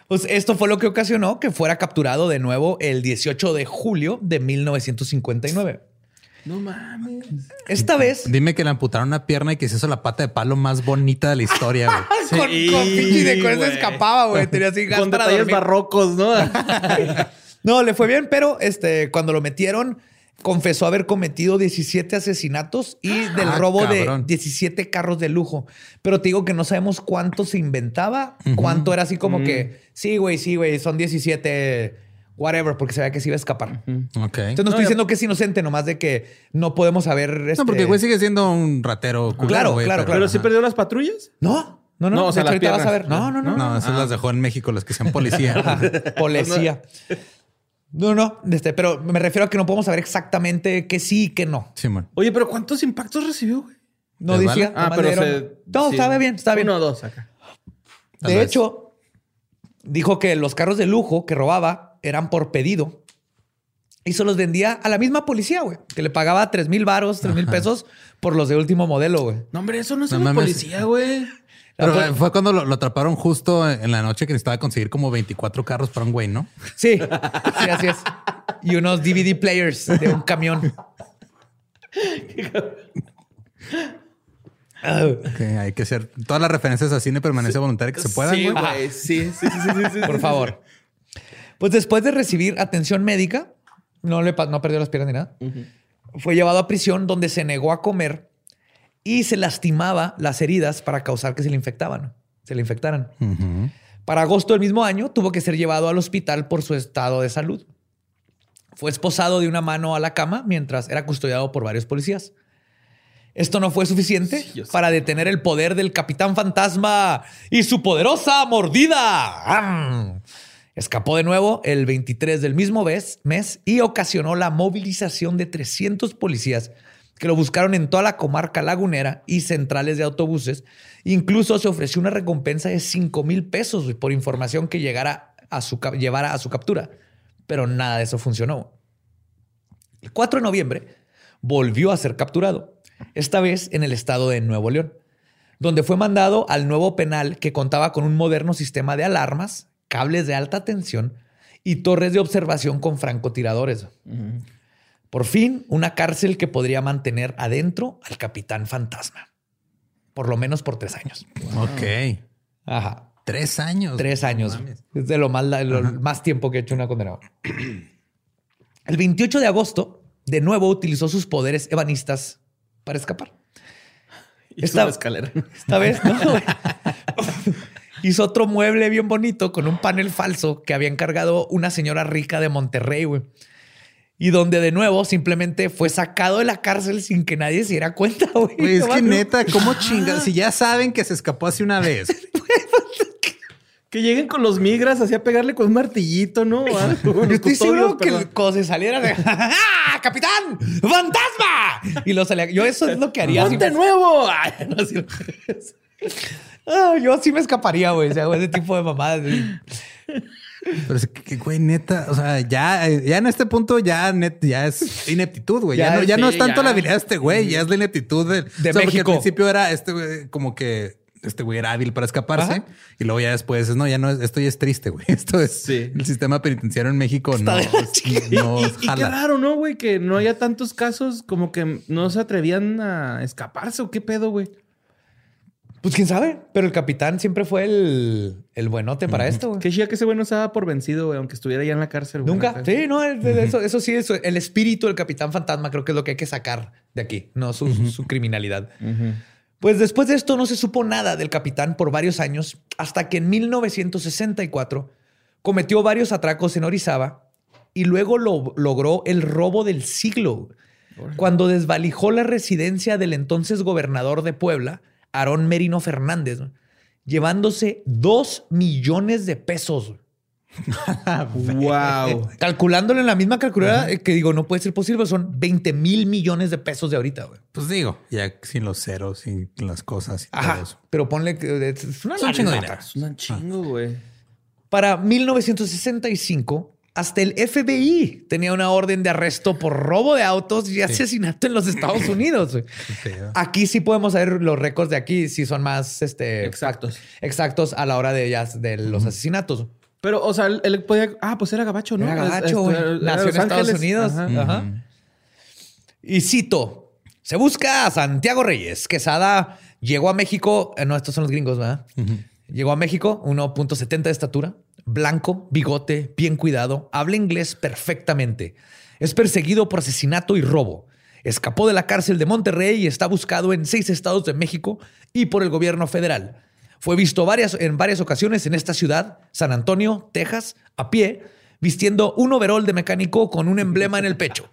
Pues esto fue lo que ocasionó que fuera capturado de nuevo el 18 de julio de 1959. No mames. Esta vez. Dime que le amputaron una pierna y que se hizo la pata de palo más bonita de la historia, güey. con, sí, de con eso escapaba, güey. Tenía así Con detalles barrocos, ¿no? no, le fue bien, pero este, cuando lo metieron, confesó haber cometido 17 asesinatos y del ah, robo de 17 carros de lujo. Pero te digo que no sabemos cuánto se inventaba, cuánto era así como que, mm. sí, güey, sí, güey, son 17 whatever, porque se veía que se iba a escapar. Entonces no, estoy diciendo que es inocente, nomás de que no podemos saber. No, porque este güey sigue siendo un ratero. claro, claro, claro. ¿Pero sí perdió las patrullas? No. No, no, no, o sea, ahorita vas a ver. No, no, no. No, esas las dejó en México, las que sean policía. policía. No, no, este, pero me refiero a que no podemos saber exactamente qué sí y qué no. Sí, man. Oye, pero ¿cuántos impactos recibió, güey? No decía. Ah, pero se, No, estaba bien, estaba bien. Uno o dos acá. de hecho, dijo que los carros de lujo que robaba eran por pedido y se los vendía a la misma policía, güey, que le pagaba tres mil varos, tres mil pesos por los de último modelo, güey. No, hombre, eso no es una policía, güey. Pero fue cuando lo, atraparon justo en la noche que necesitaba conseguir como 24 carros para un güey, ¿no? Sí, sí, así es. Y unos DVD players de un camión. hay que hacer todas las referencias a cine permanencia voluntaria que se puedan. Sí, güey. Sí, sí, sí, sí, Por favor. Pues después de recibir atención médica, no, le, no perdió las piernas ni nada. Fue llevado a prisión donde se negó a comer y se lastimaba las heridas para causar que se le infectaban, se le infectaran. Para agosto del mismo año tuvo que ser llevado al hospital por su estado de salud. Fue esposado de una mano a la cama mientras era custodiado por varios policías. Esto no fue suficiente para detener el poder del capitán fantasma y su poderosa mordida. Escapó de nuevo el 23 del mismo mes y ocasionó la movilización de 300 policías que lo buscaron en toda la comarca lagunera y centrales de autobuses. Incluso se ofreció una recompensa de 5 mil pesos por información que llegara a su, llevara a su captura. Pero nada de eso funcionó. El 4 de noviembre volvió a ser capturado esta vez en el estado de Nuevo León, donde fue mandado al nuevo penal que contaba con un moderno sistema de alarmas, cables de alta tensión y torres de observación con francotiradores. Por fin, una cárcel que podría mantener adentro al capitán fantasma. Por lo menos por tres años. Ok. Ajá. Tres años. Tres años. Es de lo más, más tiempo que ha hecho una condenada. El 28 de agosto, de nuevo utilizó sus poderes ebanistas para escapar. esta escalera. Esta vez, ¿no? Hizo otro mueble bien bonito con un panel falso que había encargado una señora rica de Monterrey, güey. Y donde de nuevo simplemente fue sacado de la cárcel sin que nadie se diera cuenta, güey. es que neta, ¿cómo chingas? Si ya saben que se escapó hace una vez. Que lleguen con los migras así a pegarle con un martillito, ¿no? Yo estoy seguro que cuando se saliera de ¡Ah, ¡Capitán! ¡Fantasma! Y lo salía. Yo eso es lo que haría. ¡Ponte nuevo! Ah, yo sí me escaparía, güey. O sea, ese tipo de mamadas. Pero es que, güey, neta, o sea, ya, ya en este punto ya, net, ya es ineptitud, güey. Ya, no, ya no es tanto la habilidad de este güey, ya es la ineptitud de, de México. al principio era este güey, como que este güey era hábil para escaparse y luego ya después no, ya no, esto ya es triste, güey. Esto es el sistema penitenciario en México no, no y, qué raro, ¿no, güey? Que no haya tantos casos como que no se atrevían a escaparse o qué pedo, güey. Pues quién sabe, pero el capitán siempre fue el, el buenote para esto. Güey. Qué chía que ese güey no se daba por vencido, güey, aunque estuviera ya en la cárcel. Nunca. Sí, no, eso, eso sí, eso, el espíritu del capitán fantasma creo que es lo que hay que sacar de aquí, no su, su criminalidad. Pues después de esto no se supo nada del capitán por varios años, hasta que en 1964 cometió varios atracos en Orizaba y luego lo, logró el robo del siglo, cuando desvalijó la residencia del entonces gobernador de Puebla, Aarón Merino Fernández, llevándose dos millones de pesos wow. Calculándolo en la misma calculadora, eh, que digo, no puede ser posible, son 20 mil millones de pesos de ahorita, güey. Pues digo, ya sin los ceros, sin las cosas y todo eso. Pero ponle que es una chingo Es un chingo, güey. Para 1965, hasta el FBI tenía una orden de arresto por robo de autos y asesinato en los Estados Unidos. Aquí sí podemos ver los récords de aquí, si son más este, exactos. Exactos a la hora de, ya, de los asesinatos. Pero, o sea, él, podía. Ah, pues era gabacho, ¿no? Era gabacho, este, Nació en Estados Unidos. Ajá. Y cito: Se busca a Santiago Reyes. Quesada llegó a México. Eh, no, estos son los gringos, ¿verdad? Llegó a México, 1.70 de estatura, blanco, bigote, bien cuidado, habla inglés perfectamente. Es perseguido por asesinato y robo. Escapó de la cárcel de Monterrey y está buscado en seis estados de México y por el gobierno federal. Fue visto varias, en varias ocasiones en esta ciudad, San Antonio, Texas, a pie, vistiendo un overol de mecánico con un emblema en el pecho.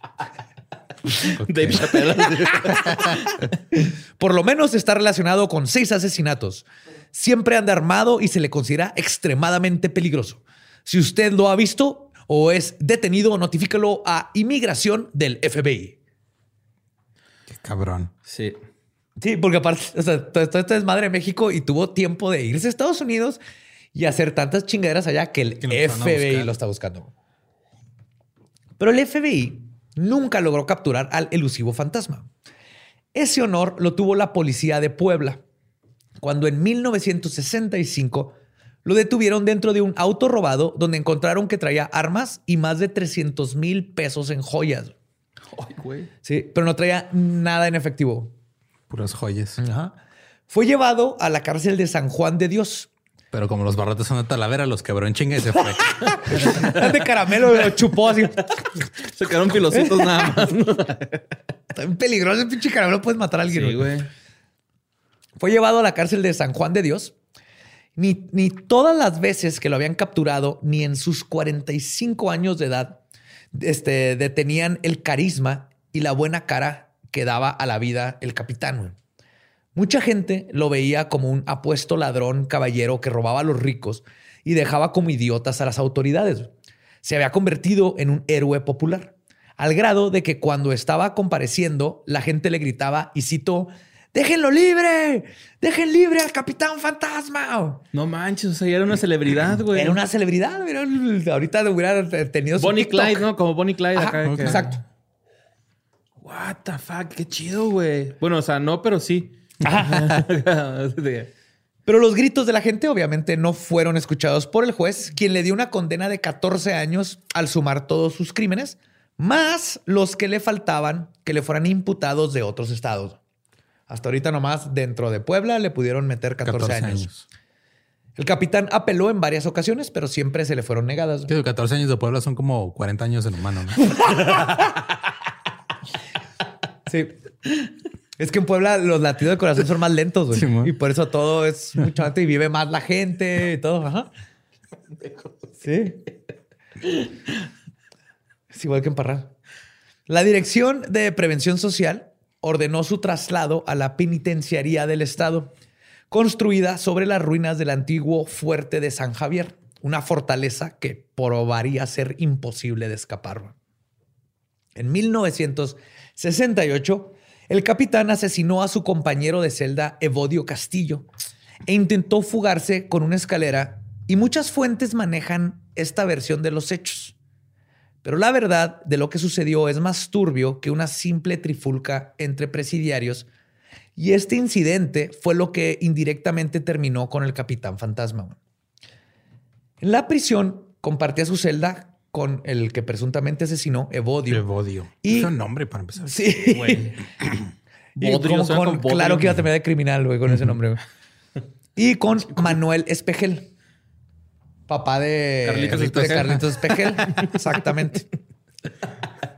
Por lo menos está relacionado con seis asesinatos. Siempre anda armado y se le considera extremadamente peligroso. Si usted lo ha visto o es detenido, notifícalo a inmigración del FBI. Qué cabrón. Sí. Sí, porque aparte, o sea, todo esto es madre de México y tuvo tiempo de irse a Estados Unidos y hacer tantas chingaderas allá que el FBI lo está buscando. Pero el FBI nunca logró capturar al elusivo fantasma. Ese honor lo tuvo la policía de Puebla, cuando en 1965 lo detuvieron dentro de un auto robado donde encontraron que traía armas y más de 300 mil pesos en joyas. Ay, güey. Sí, pero no traía nada en efectivo. Puras joyas. Fue llevado a la cárcel de San Juan de Dios. Pero como los barrotes son de Talavera, los quebró en chinga y se fue. de caramelo lo chupó así. Se quedaron pilositos nada más. Está peligroso el pinche caramelo, puedes matar a alguien. Sí, güey. Fue llevado a la cárcel de San Juan de Dios. Ni, ni todas las veces que lo habían capturado, ni en sus 45 años de edad, este, detenían el carisma y la buena cara que daba a la vida el capitán. Mucha gente lo veía como un apuesto ladrón caballero que robaba a los ricos y dejaba como idiotas a las autoridades. Se había convertido en un héroe popular, al grado de que cuando estaba compareciendo, la gente le gritaba, y cito, ¡Déjenlo libre! ¡Dejen libre al Capitán Fantasma! No manches, o sea, era una celebridad, güey. Era una celebridad. ahorita hubiera tenido su Bonnie Clyde, ¿no? Como Bonnie Clyde acá. Exacto. What the fuck, qué chido, güey. Bueno, o sea, no, pero sí. Pero los gritos de la gente obviamente no fueron escuchados por el juez, quien le dio una condena de 14 años al sumar todos sus crímenes, más los que le faltaban que le fueran imputados de otros estados. Hasta ahorita nomás dentro de Puebla le pudieron meter 14, años. El capitán apeló en varias ocasiones, pero siempre se le fueron negadas. 14 años de Puebla son como 40 años en humano, ¿no? sí. Es que en Puebla los latidos de corazón son más lentos, güey. y por eso todo es mucho antes y vive más la gente y todo. Ajá. Sí. Es igual que en Parral. La Dirección de Prevención Social ordenó su traslado a la penitenciaría del Estado, construida sobre las ruinas del antiguo fuerte de San Javier, una fortaleza que probaría ser imposible de escapar. En 1968, el capitán asesinó a su compañero de celda Evodio Castillo e intentó fugarse con una escalera y muchas fuentes manejan esta versión de los hechos. Pero la verdad de lo que sucedió es más turbio que una simple trifulca entre presidiarios y este incidente fue lo que indirectamente terminó con el capitán fantasma. En la prisión compartía su celda con el que presuntamente asesinó, Evodio. Evodio. Y, es un nombre para empezar. Sí. claro que iba a terminar de criminal, güey, con ese nombre. Y con Manuel Espejel. Papá de Carlitos, Espejel. Exactamente.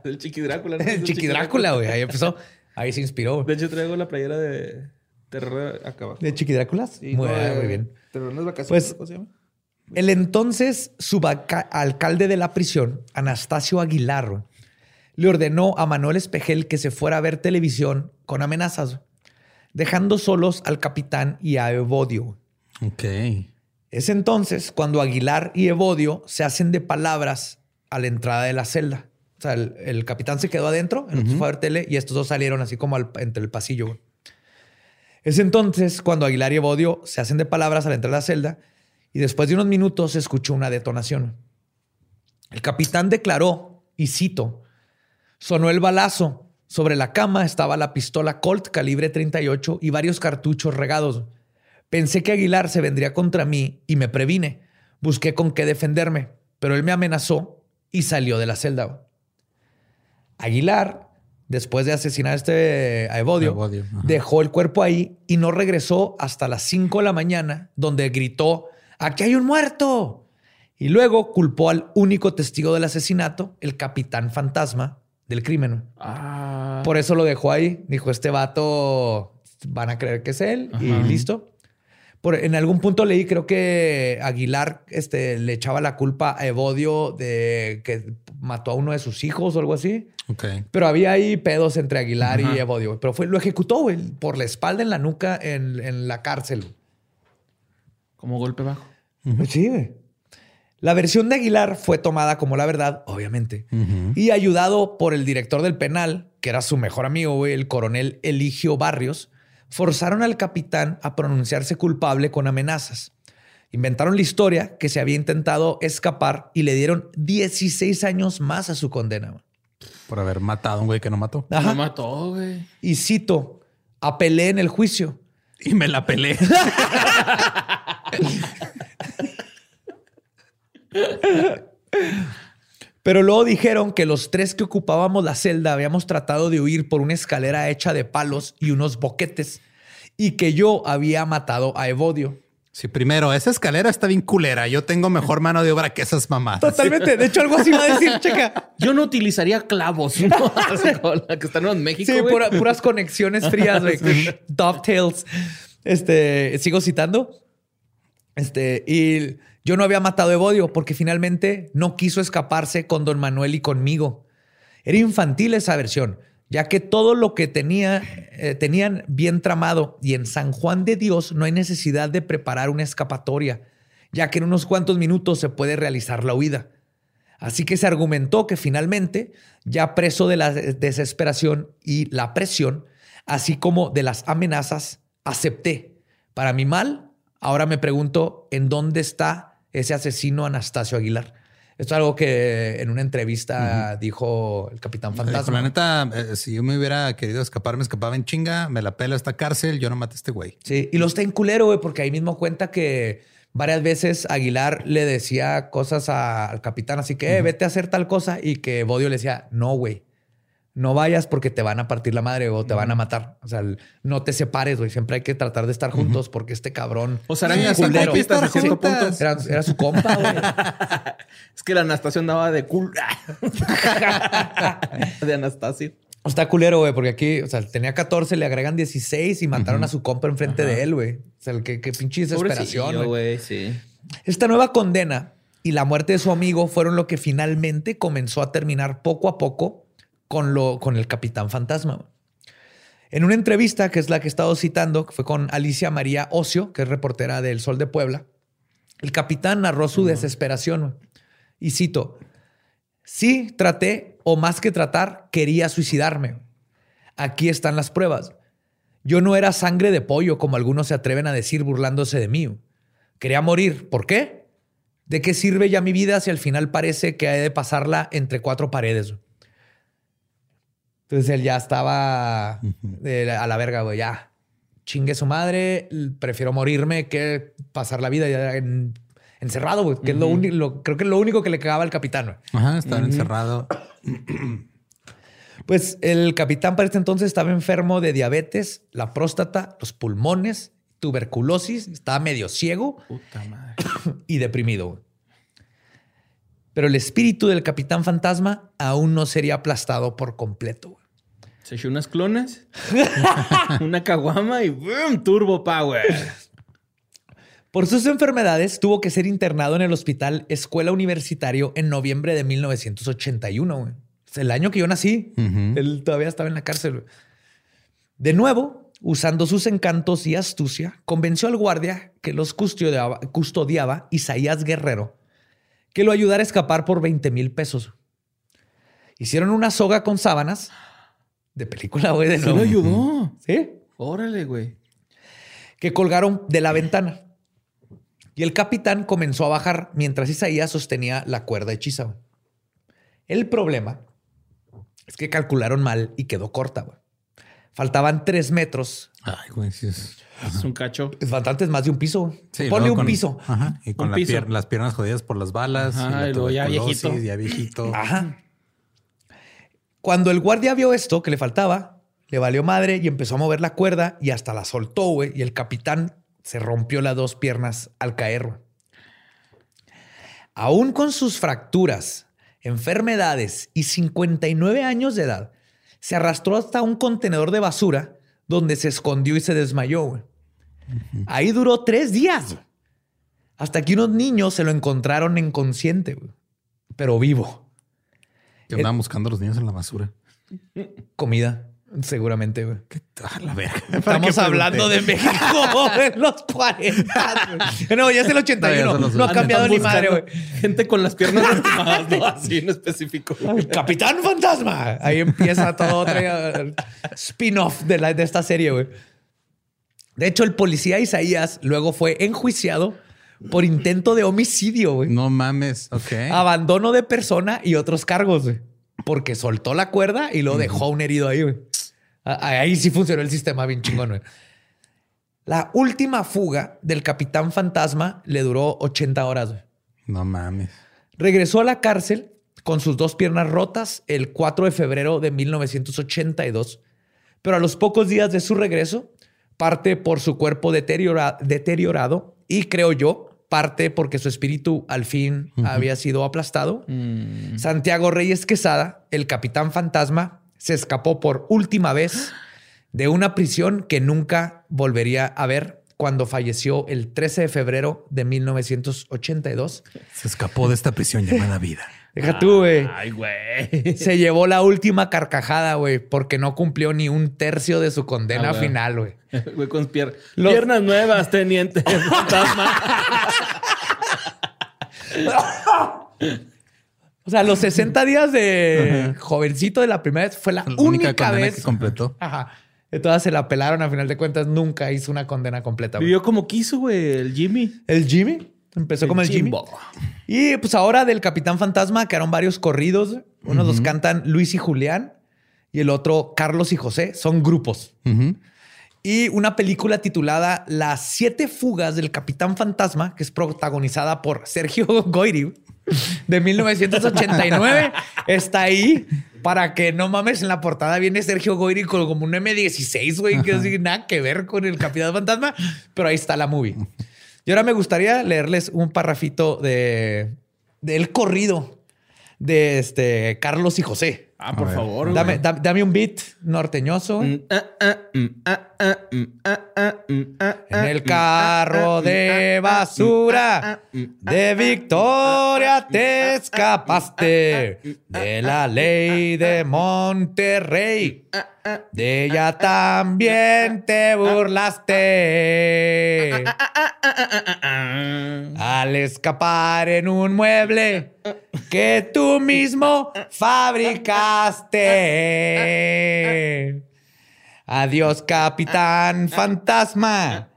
El Chiqui Drácula. El Chiqui Drácula, güey. Ahí empezó. Ahí se inspiró. De hecho, traigo la playera de Terror acá abajo. ¿De Chiqui Dráculas? muy, bien. Terror no es vacaciones. Pues, ¿Cómo se llama? El entonces subalcalde de la prisión, Anastasio Aguilar, le ordenó a Manuel Espejel que se fuera a ver televisión con amenazas, dejando solos al capitán y a Evodio. Ok. Es entonces cuando Aguilar y Evodio se hacen de palabras a la entrada de la celda. O sea, el, capitán se quedó adentro, el otro fue a ver tele y estos dos salieron así como entre el pasillo. Es entonces cuando Aguilar y Evodio se hacen de palabras a la entrada de la celda y después de unos minutos se escuchó una detonación. El capitán declaró, y cito, sonó el balazo. Sobre la cama estaba la pistola Colt calibre 38 y varios cartuchos regados. Pensé que Aguilar se vendría contra mí y me previne. Busqué con qué defenderme, pero él me amenazó y salió de la celda. Aguilar, después de asesinar a este a Evodio, dejó el cuerpo ahí y no regresó hasta las 5 de la mañana, donde gritó aquí hay un muerto. Y luego culpó al único testigo del asesinato, el capitán fantasma del crimen. Ah. Por eso lo dejó ahí. Dijo, este vato van a creer que es él y listo. Por, en algún punto leí, creo que Aguilar este, le echaba la culpa a Evodio de que mató a uno de sus hijos o algo así. Pero había ahí pedos entre Aguilar y Evodio. Pero fue, lo ejecutó por la espalda en la nuca en, en la cárcel. Como golpe bajo. Sí, La versión de Aguilar fue tomada como la verdad, obviamente, y ayudado por el director del penal, que era su mejor amigo, el coronel Eligio Barrios, forzaron al capitán a pronunciarse culpable con amenazas. Inventaron la historia que se había intentado escapar y le dieron 16 años más a su condena. Por haber matado a un güey que no mató. No mató, güey. Y cito, apelé en el juicio. Y me la pelé. Pero luego dijeron que los tres que ocupábamos la celda habíamos tratado de huir por una escalera hecha de palos y unos boquetes y que yo había matado a Evodio. Sí, primero, esa escalera está bien culera. Yo tengo mejor mano de obra que esas mamás. Totalmente. De hecho, algo así va a decir, checa. Yo no utilizaría clavos, ¿no? la que están en México. Sí, puras conexiones frías, güey. Dovetails. Este, sigo citando. Este, y yo no había matado a Evodio porque finalmente no quiso escaparse con don Manuel y conmigo. Era infantil esa versión ya que todo lo que tenía, eh, tenían bien tramado y en San Juan de Dios no hay necesidad de preparar una escapatoria, ya que en unos cuantos minutos se puede realizar la huida. Así que se argumentó que finalmente, ya preso de la desesperación y la presión, así como de las amenazas, acepté. Para mi mal, ahora me pregunto en dónde está ese asesino Anastasio Aguilar. Esto es algo que en una entrevista dijo el Capitán Fantasma. La neta, eh, si yo me hubiera querido escapar, me escapaba en chinga, me la pela esta cárcel, yo no maté a este güey. Sí, y lo está en culero, güey, porque ahí mismo cuenta que varias veces Aguilar le decía cosas al capitán, así que eh, vete a hacer tal cosa, y que Bodio le decía, no, güey no vayas porque te van a partir la madre o te van a matar. O sea, no te separes, güey. Siempre hay que tratar de estar juntos porque este cabrón. O sea, eran culero. Era, era, su compa, güey. es que la Anastasia andaba de cool. de Anastasia. Está culero, güey, porque aquí, o sea, tenía 14, le agregan 16 y mataron a su compa enfrente de él, güey. O sea, qué, qué pinche desesperación, güey. Sí. Esta nueva condena y la muerte de su amigo fueron lo que finalmente comenzó a terminar poco a poco con, lo, con el Capitán Fantasma. En una entrevista, que es la que he estado citando, que fue con Alicia María Ocio, que es reportera del Sol de Puebla, el capitán narró su desesperación. Y cito, sí traté, o más que tratar, quería suicidarme. Aquí están las pruebas. Yo no era sangre de pollo, como algunos se atreven a decir burlándose de mí. Quería morir. ¿Por qué? ¿De qué sirve ya mi vida si al final parece que he de pasarla entre cuatro paredes? Entonces él ya estaba a la verga, güey, ya. Chingue su madre, prefiero morirme que pasar la vida ya encerrado, güey, que es lo único, creo que es lo único que le cagaba al capitán, güey. Ajá, estar encerrado. Pues el capitán para este entonces estaba enfermo de diabetes, la próstata, los pulmones, tuberculosis, estaba medio ciego Puta madre. y deprimido. Pero el espíritu del capitán fantasma aún no sería aplastado por completo. Se echó unas clones, una caguama y ¡boom! Turbo Power. Por sus enfermedades, tuvo que ser internado en el hospital Escuela Universitario en noviembre de 1981. Es el año que yo nací. Él todavía estaba en la cárcel. De nuevo, usando sus encantos y astucia, convenció al guardia que los custodiaba, custodiaba Isaías Guerrero que lo ayudara a escapar por 20 mil pesos. Hicieron una soga con sábanas de película, güey. De lo ayudó? Sí. Órale, güey. Que colgaron de la ventana. Y el capitán comenzó a bajar mientras Isaías sostenía la cuerda hechiza. El problema es que calcularon mal y quedó corta. Güey. Faltaban tres metros. Ay, güey, sí es. Es un cacho. Es bastante, es más de un piso. Ponle un piso. Ajá. Y con las piernas jodidas por las balas. Ajá, y, luego ya viejito. Ya viejito. Ajá. Cuando el guardia vio esto que le faltaba, le valió madre y empezó a mover la cuerda y hasta la soltó, güey. Y el capitán se rompió las dos piernas al caer. Aún con sus fracturas, enfermedades y 59 años de edad, se arrastró hasta un contenedor de basura donde se escondió y se desmayó. Ahí duró tres días. Hasta que unos niños se lo encontraron inconsciente, pero vivo. Que andaban buscando a los niños en la basura. Comida, seguramente, güey. la verga. Estamos hablando de México en los 40. No, ya es el 81. No, ha cambiado ni madre, güey. Gente con las piernas lastimadas, no así en específico. Capitán Fantasma. Ahí empieza todo otro spin-off de, de esta serie, güey. De hecho, el policía Isaías luego fue enjuiciado por intento de homicidio, güey. No mames. Ok. Abandono de persona y otros cargos, güey. Porque soltó la cuerda y lo dejó un herido ahí, güey. Ahí sí funcionó el sistema bien chingón, güey. La última fuga del capitán fantasma le duró 80 horas, güey. No mames. Regresó a la cárcel con sus dos piernas rotas el 4 de febrero de 1982, pero a los pocos días de su regreso parte por su cuerpo deteriorado y creo yo, parte porque su espíritu al fin había sido aplastado. Mm. Santiago Reyes Quesada, el capitán fantasma, se escapó por última vez de una prisión que nunca volvería a ver cuando falleció el 13 de febrero de 1982. Se escapó de esta prisión llamada vida. Deja tú, güey. Ay, güey. Se llevó la última carcajada, güey, porque no cumplió ni un tercio de su condena ah, final, güey. Güey, con piernas nuevas, teniente fantasma. O sea, los 60 días de jovencito de la primera vez fue la, única, vez que completó. Ajá. Todas se la pelaron, a final de cuentas nunca hizo una condena completa. Vivió como quiso, güey, el Jimmy. ¿El Jimmy? Empezó como el Jimmy. Y pues ahora del Capitán Fantasma quedaron varios corridos. Unos los cantan Luis y Julián y el otro Carlos y José. Son grupos. Y una película titulada Las siete fugas del Capitán Fantasma, que es protagonizada por Sergio Goyri de 1989, está ahí para que no mames. En la portada viene Sergio Goyri con como un M16, güey, que no tiene nada que ver con el Capitán Fantasma, pero ahí está la movie. Y ahora me gustaría leerles un parrafito de del corrido de este Carlos y José. Ah, por favor. Dame, dame, un beat norteñoso. En el carro de basura de Victoria te escapaste de la ley de Monterrey. De ella también te burlaste. Al escapar en un mueble que tú mismo fabricaste. Adiós, capitán fantasma.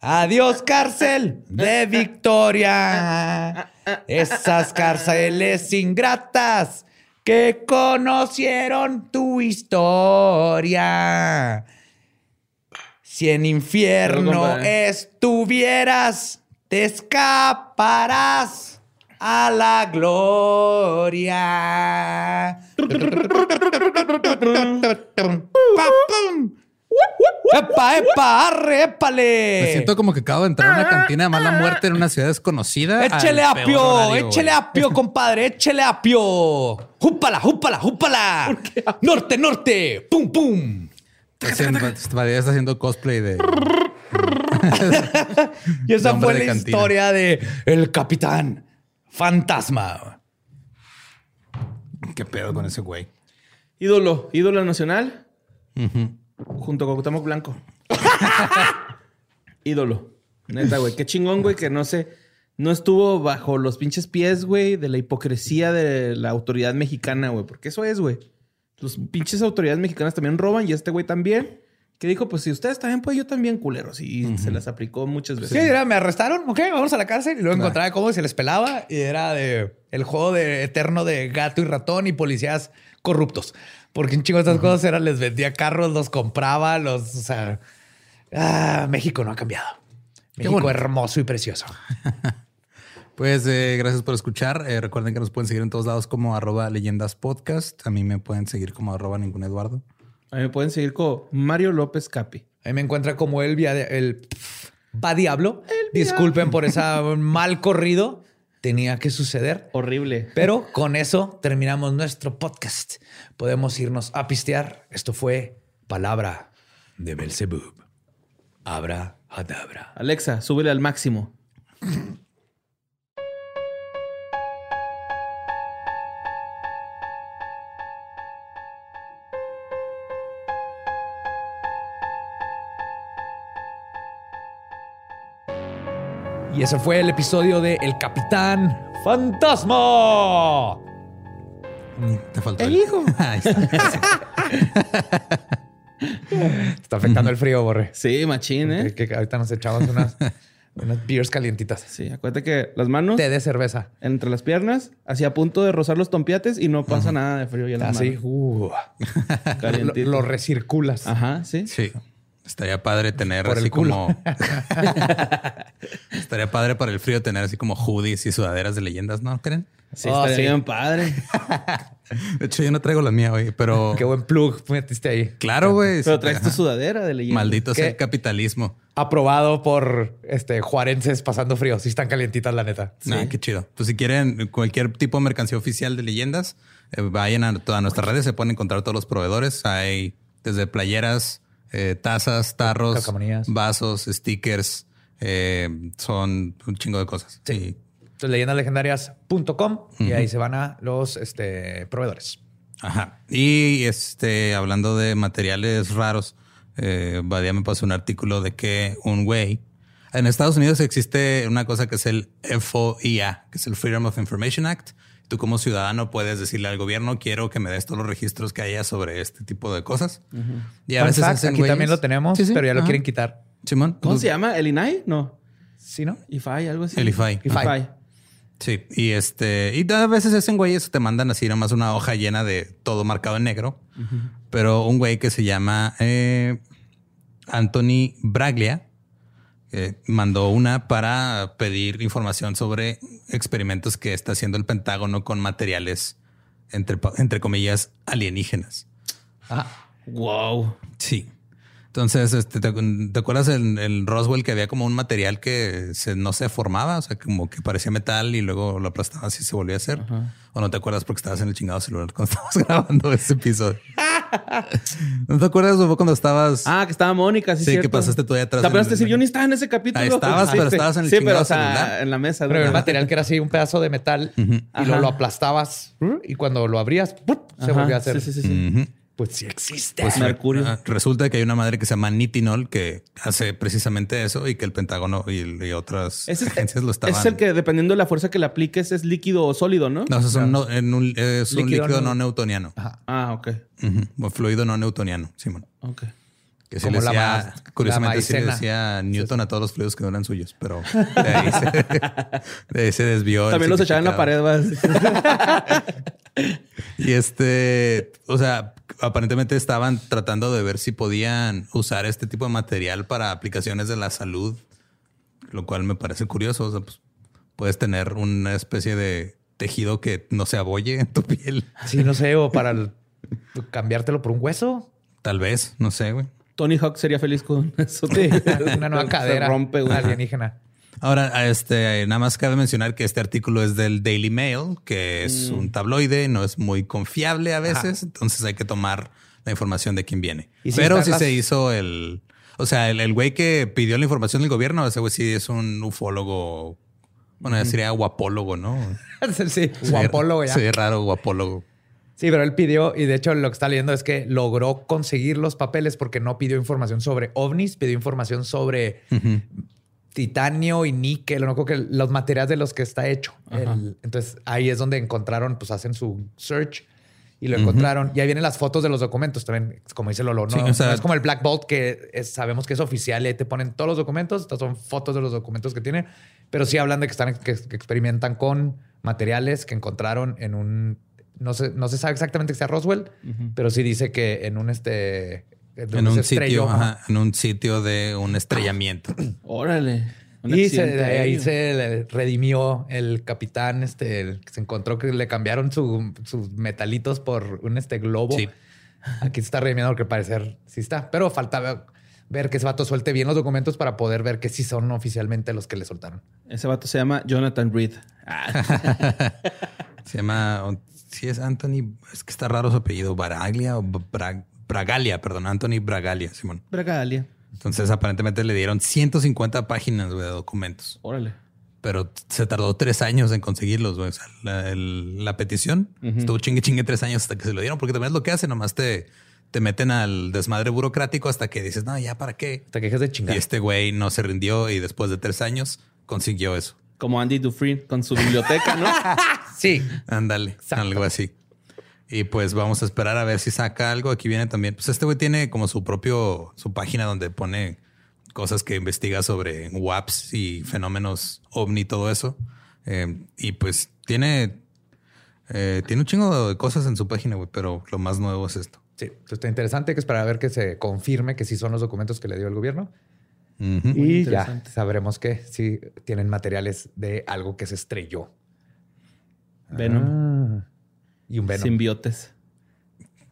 Adiós, cárcel de Victoria. Esas cárceles ingratas que conocieron tu historia. Si en infierno estuvieras, te escaparás a la gloria. ¡Epa, epa! ¡Arre, épale! Me siento como que acabo de entrar a una cantina de mala muerte en una ciudad desconocida. ¡Échele apio! ¡Échele apio, compadre! ¡Échele apio! ¡Júpala, júpala, júpala! ¡Norte, norte! ¡Pum, pum! Está haciendo cosplay de... y esa fue la historia de El Capitán Fantasma. ¿Qué pedo con ese güey? Ídolo, ídolo nacional. Junto con Cuauhtémoc Blanco. Ídolo. Neta, güey. Qué chingón, güey, que no sé. No estuvo bajo los pinches pies, güey, de la hipocresía de la autoridad mexicana, güey. Porque eso es, güey. Los pinches autoridades mexicanas también roban y este güey también. Que dijo, pues si ustedes también, pues yo también, culeros. Y se las aplicó muchas veces. Sí, era, me arrestaron, ok, vamos a la cárcel. Y luego encontraba cómo se les pelaba. Y era de el juego de eterno de gato y ratón y policías corruptos. Porque un chingo de estas cosas era, les vendía carros, los compraba, los, o sea, ah, México no ha cambiado. México hermoso y precioso. pues eh, gracias por escuchar. Eh, recuerden que nos pueden seguir en todos lados como arroba leyendas podcast. A mí me pueden seguir como arroba ningún Eduardo. A mí me pueden seguir como Mario López Capi. A mí me encuentra como el, el va diablo. Disculpen por esa mal corrido tenía que suceder. Horrible. Pero con eso terminamos nuestro podcast. Podemos irnos a pistear. Esto fue Palabra de Belzebub. Abra Hadabra. Alexa, súbele al máximo. Y ese fue el episodio de El Capitán Fantasma. Mm, te faltó el, hijo. está. afectando el frío, Borre. Sí, machín, ¿eh? Que, ahorita nos echamos unas, unas beers calientitas. Sí, acuérdate que las manos. Té de cerveza. Entre las piernas, así a punto de rozar los tompiates y no pasa nada de frío ya las Así, uh, lo, lo, recirculas. Ajá, sí. Sí. Estaría padre tener Por el así culo. como. Estaría padre para el frío tener así como hoodies y sudaderas de leyendas, ¿no creen? Sí, Oh, estaría sí. bien padre. De hecho, yo no traigo la mía hoy, pero. Qué buen plug metiste ahí. Claro, güey. Pero sí, traes tu sudadera de leyenda. Maldito sea el capitalismo. Aprobado por este juarenses pasando frío. Sí están calientitas, la neta. Ah, qué chido. Pues si quieren cualquier tipo de mercancía oficial de leyendas, eh, vayan a todas nuestras redes, se pueden encontrar todos los proveedores. Hay desde playeras, eh, tazas, tarros, vasos, stickers, eh, son un chingo de cosas. Sí. Entonces, leyendaslegendarias.com y ahí se van a los este, proveedores. Ajá. Y este, hablando de materiales raros, eh, Badía me pasó un artículo de que un güey. En Estados Unidos existe una cosa que es el FOIA, que es el Freedom of Information Act. Tú como ciudadano puedes decirle al gobierno, quiero que me des todos los registros que haya sobre este tipo de cosas. Y a Fun veces fact, hacen aquí también lo tenemos, Sí, sí, pero ya lo quieren quitar. Simón. ¿Cómo Pues, se llama? ¿El INAI? No. ¿Sí, no? IFAI, algo así. El IFAI. IFAI. Sí, y este, y a veces hacen güeyes, te mandan así nomás una hoja llena de todo marcado en negro. Pero un güey que se llama eh, Anthony Braglia eh, mandó una para pedir información sobre experimentos que está haciendo el Pentágono con materiales entre, entre comillas alienígenas. Ajá. Wow. Sí. Entonces, este, ¿te, te acuerdas en el Roswell que había como un material que se, no se formaba? O sea, como que parecía metal y luego lo aplastabas y se volvía a hacer. ¿O no te acuerdas porque estabas en el chingado celular cuando estábamos grabando ese episodio? ¿No te acuerdas cuando estabas? Ah, que estaba Mónica, sí, Sí, cierto. que pasaste tú ahí atrás ¿Te decir, yo ni estaba en ese capítulo? Ahí estabas, pero sí. estabas en el Sí, pero chingado o sea, celular. en la mesa. Pero el material que era así un pedazo de metal y lo, lo aplastabas y cuando lo abrías ¡pup! se Ajá, volvió a hacer. Sí, sí, sí. Pues sí existe. Pues Mercurio. Ah, Resulta que hay una madre que se llama Nitinol que hace precisamente eso y que el Pentágono y, y otras es, agencias lo estaban. ese es el que, dependiendo de la fuerza que le apliques, es líquido o sólido, ¿no? No, es un, no- en un- es un Líquido líquido no- no, newtoniano. Ah, ok. O fluido no newtoniano, Simón. Ok. Que sí Como le la decía, curiosamente la sí le decía Newton a todos los fluidos que no eran suyos, pero de ahí se, de ahí se desvió. También los echaban en la pared, vas. Y este, o sea, aparentemente estaban tratando de ver si podían usar este tipo de material para aplicaciones de la salud, lo cual me parece curioso. O sea, pues puedes tener una especie de tejido que no se abolle en tu piel. Sí, no sé, o para el- cambiártelo por un hueso. Tal vez, no sé, güey. Tony Hawk sería feliz con eso. Una nueva Se cadera rompe, güey. alienígena. Ahora, este, nada más cabe mencionar que este artículo es del Daily Mail, que es un tabloide, no es muy confiable a veces, entonces hay que tomar la información de quién viene. Y si Pero sí las- se hizo el, o sea, el el güey que pidió la información del gobierno, ese güey sí es un ufólogo, bueno, ya sería guapólogo, ¿no? sí, guapólogo ya. Sí, raro guapólogo. Sí, pero él pidió, y de hecho lo que está leyendo es que logró conseguir los papeles porque no pidió información sobre ovnis, pidió información sobre titanio y níquel, no creo que los materiales de los que está hecho. El- entonces ahí es donde encontraron, pues hacen su search y lo encontraron. Y ahí vienen las fotos de los documentos también, como dice Lolo. No, Sí, o sea- No es como el Black Bolt que es- sabemos que es oficial y ahí te ponen todos los documentos. Estas son fotos de los documentos que tienen, pero sí hablan de que están que, que experimentan con materiales que encontraron en un no se, no se sabe exactamente que sea Roswell, pero sí dice que en un este En un estrelló, sitio, ajá. en un sitio de un estrellamiento. Órale. Un Y se- de ahí se le redimió el capitán, este, el se encontró que le cambiaron su- sus metalitos por un este globo. Sí. Aquí se está redimiendo porque al parecer sí está, pero falta ver, ver que ese vato suelte bien los documentos para poder ver que sí son oficialmente los que le soltaron. Ese vato se llama Jonathan Reed. Ah, Se llama, si es Anthony, es que está raro su apellido, Baraglia o Bra- Bragalia, perdón, Anthony Bragalia, Simón. Bragalia. Entonces aparentemente le dieron 150 páginas de documentos, Órale. pero se tardó tres años en conseguirlos. O sea, la, el- la petición estuvo chingue chingue tres años hasta que se lo dieron, porque también es lo que hacen, nomás te, te meten al desmadre burocrático hasta que dices, no, ya para qué. Te quejas de Y chingar. este güey no se rindió y después de tres años consiguió eso. Como Andy Dufresne con su biblioteca, ¿no? Sí. Ándale, algo así. Y pues vamos a esperar a ver si saca algo. Aquí viene también. Pues este güey tiene como su propio, su página donde pone cosas que investiga sobre WAPs y fenómenos ovni y todo eso. Eh, y pues tiene, eh, tiene un chingo de cosas en su página, güey, pero lo más nuevo es esto. Sí, entonces está interesante que esperar a ver que se confirme que sí son los documentos que le dio el gobierno. Y ya sabremos que sí tienen materiales de algo que se estrelló. Venom. Ah. y un Venom. Simbiotes.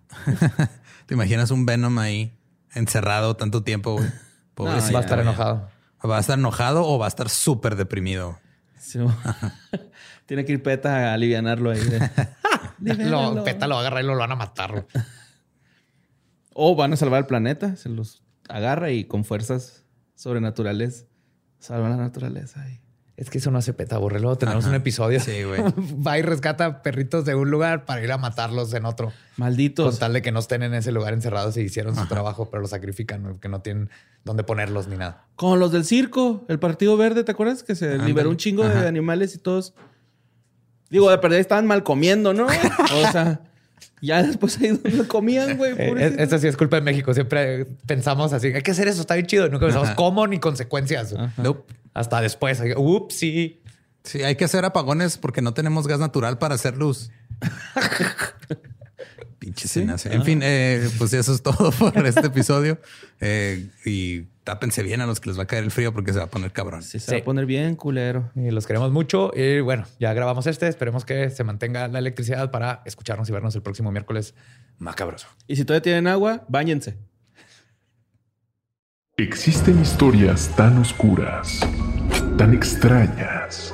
¿Te imaginas un Venom ahí encerrado tanto tiempo, güey? va a estar enojado. ¿Va a estar enojado o va a estar súper deprimido? Tiene que ir Peta a alivianarlo ahí. lo, Peta lo agarra y lo van a matar. o van a salvar el planeta. Se los agarra y con fuerzas sobrenaturales salvan la naturaleza. Ahí. Es que eso no hace peta, Luego tenemos un episodio. Sí, güey. Va y rescata perritos de un lugar para ir a matarlos en otro. Malditos. Con tal de que no estén en ese lugar encerrados y hicieron su trabajo, pero los sacrifican, que no tienen dónde ponerlos ni nada. Como los del circo, el Partido Verde, ¿te acuerdas? Que se liberó un chingo de animales y todos. Digo, de perder estaban mal comiendo, ¿no? o sea. Ya después ahí donde comían, güey. Eh, eso sí es culpa de México. Siempre pensamos así, hay que hacer eso, está bien chido. Nunca pensamos cómo ni consecuencias. Hasta después. Ups, sí. Sí, hay que hacer apagones porque no tenemos gas natural para hacer luz. Pinche ¿Sí? En fin, eh, pues eso es todo por este episodio. Eh, y tápense bien a los que les va a caer el frío porque se va a poner cabrón. Sí, se va a poner bien culero. Y los queremos mucho. Y bueno, ya grabamos este. Esperemos que se mantenga la electricidad para escucharnos y vernos el próximo miércoles macabroso. Y si todavía tienen agua, bañense. Existen historias tan oscuras, tan extrañas,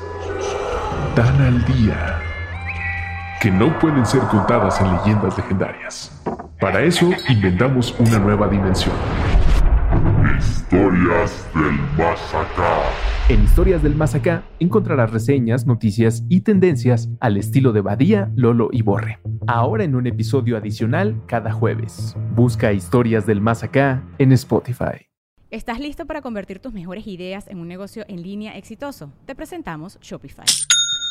tan al día, que no pueden ser contadas en leyendas legendarias. Para eso inventamos una nueva dimensión Historias del Más Acá. En Historias del Más Acá encontrarás reseñas, noticias y tendencias al estilo de Badía, Lolo y Borre. Ahora en un episodio adicional cada jueves. Busca Historias del Más Acá en Spotify. ¿Estás listo para convertir tus mejores ideas en un negocio en línea exitoso? Te presentamos Shopify.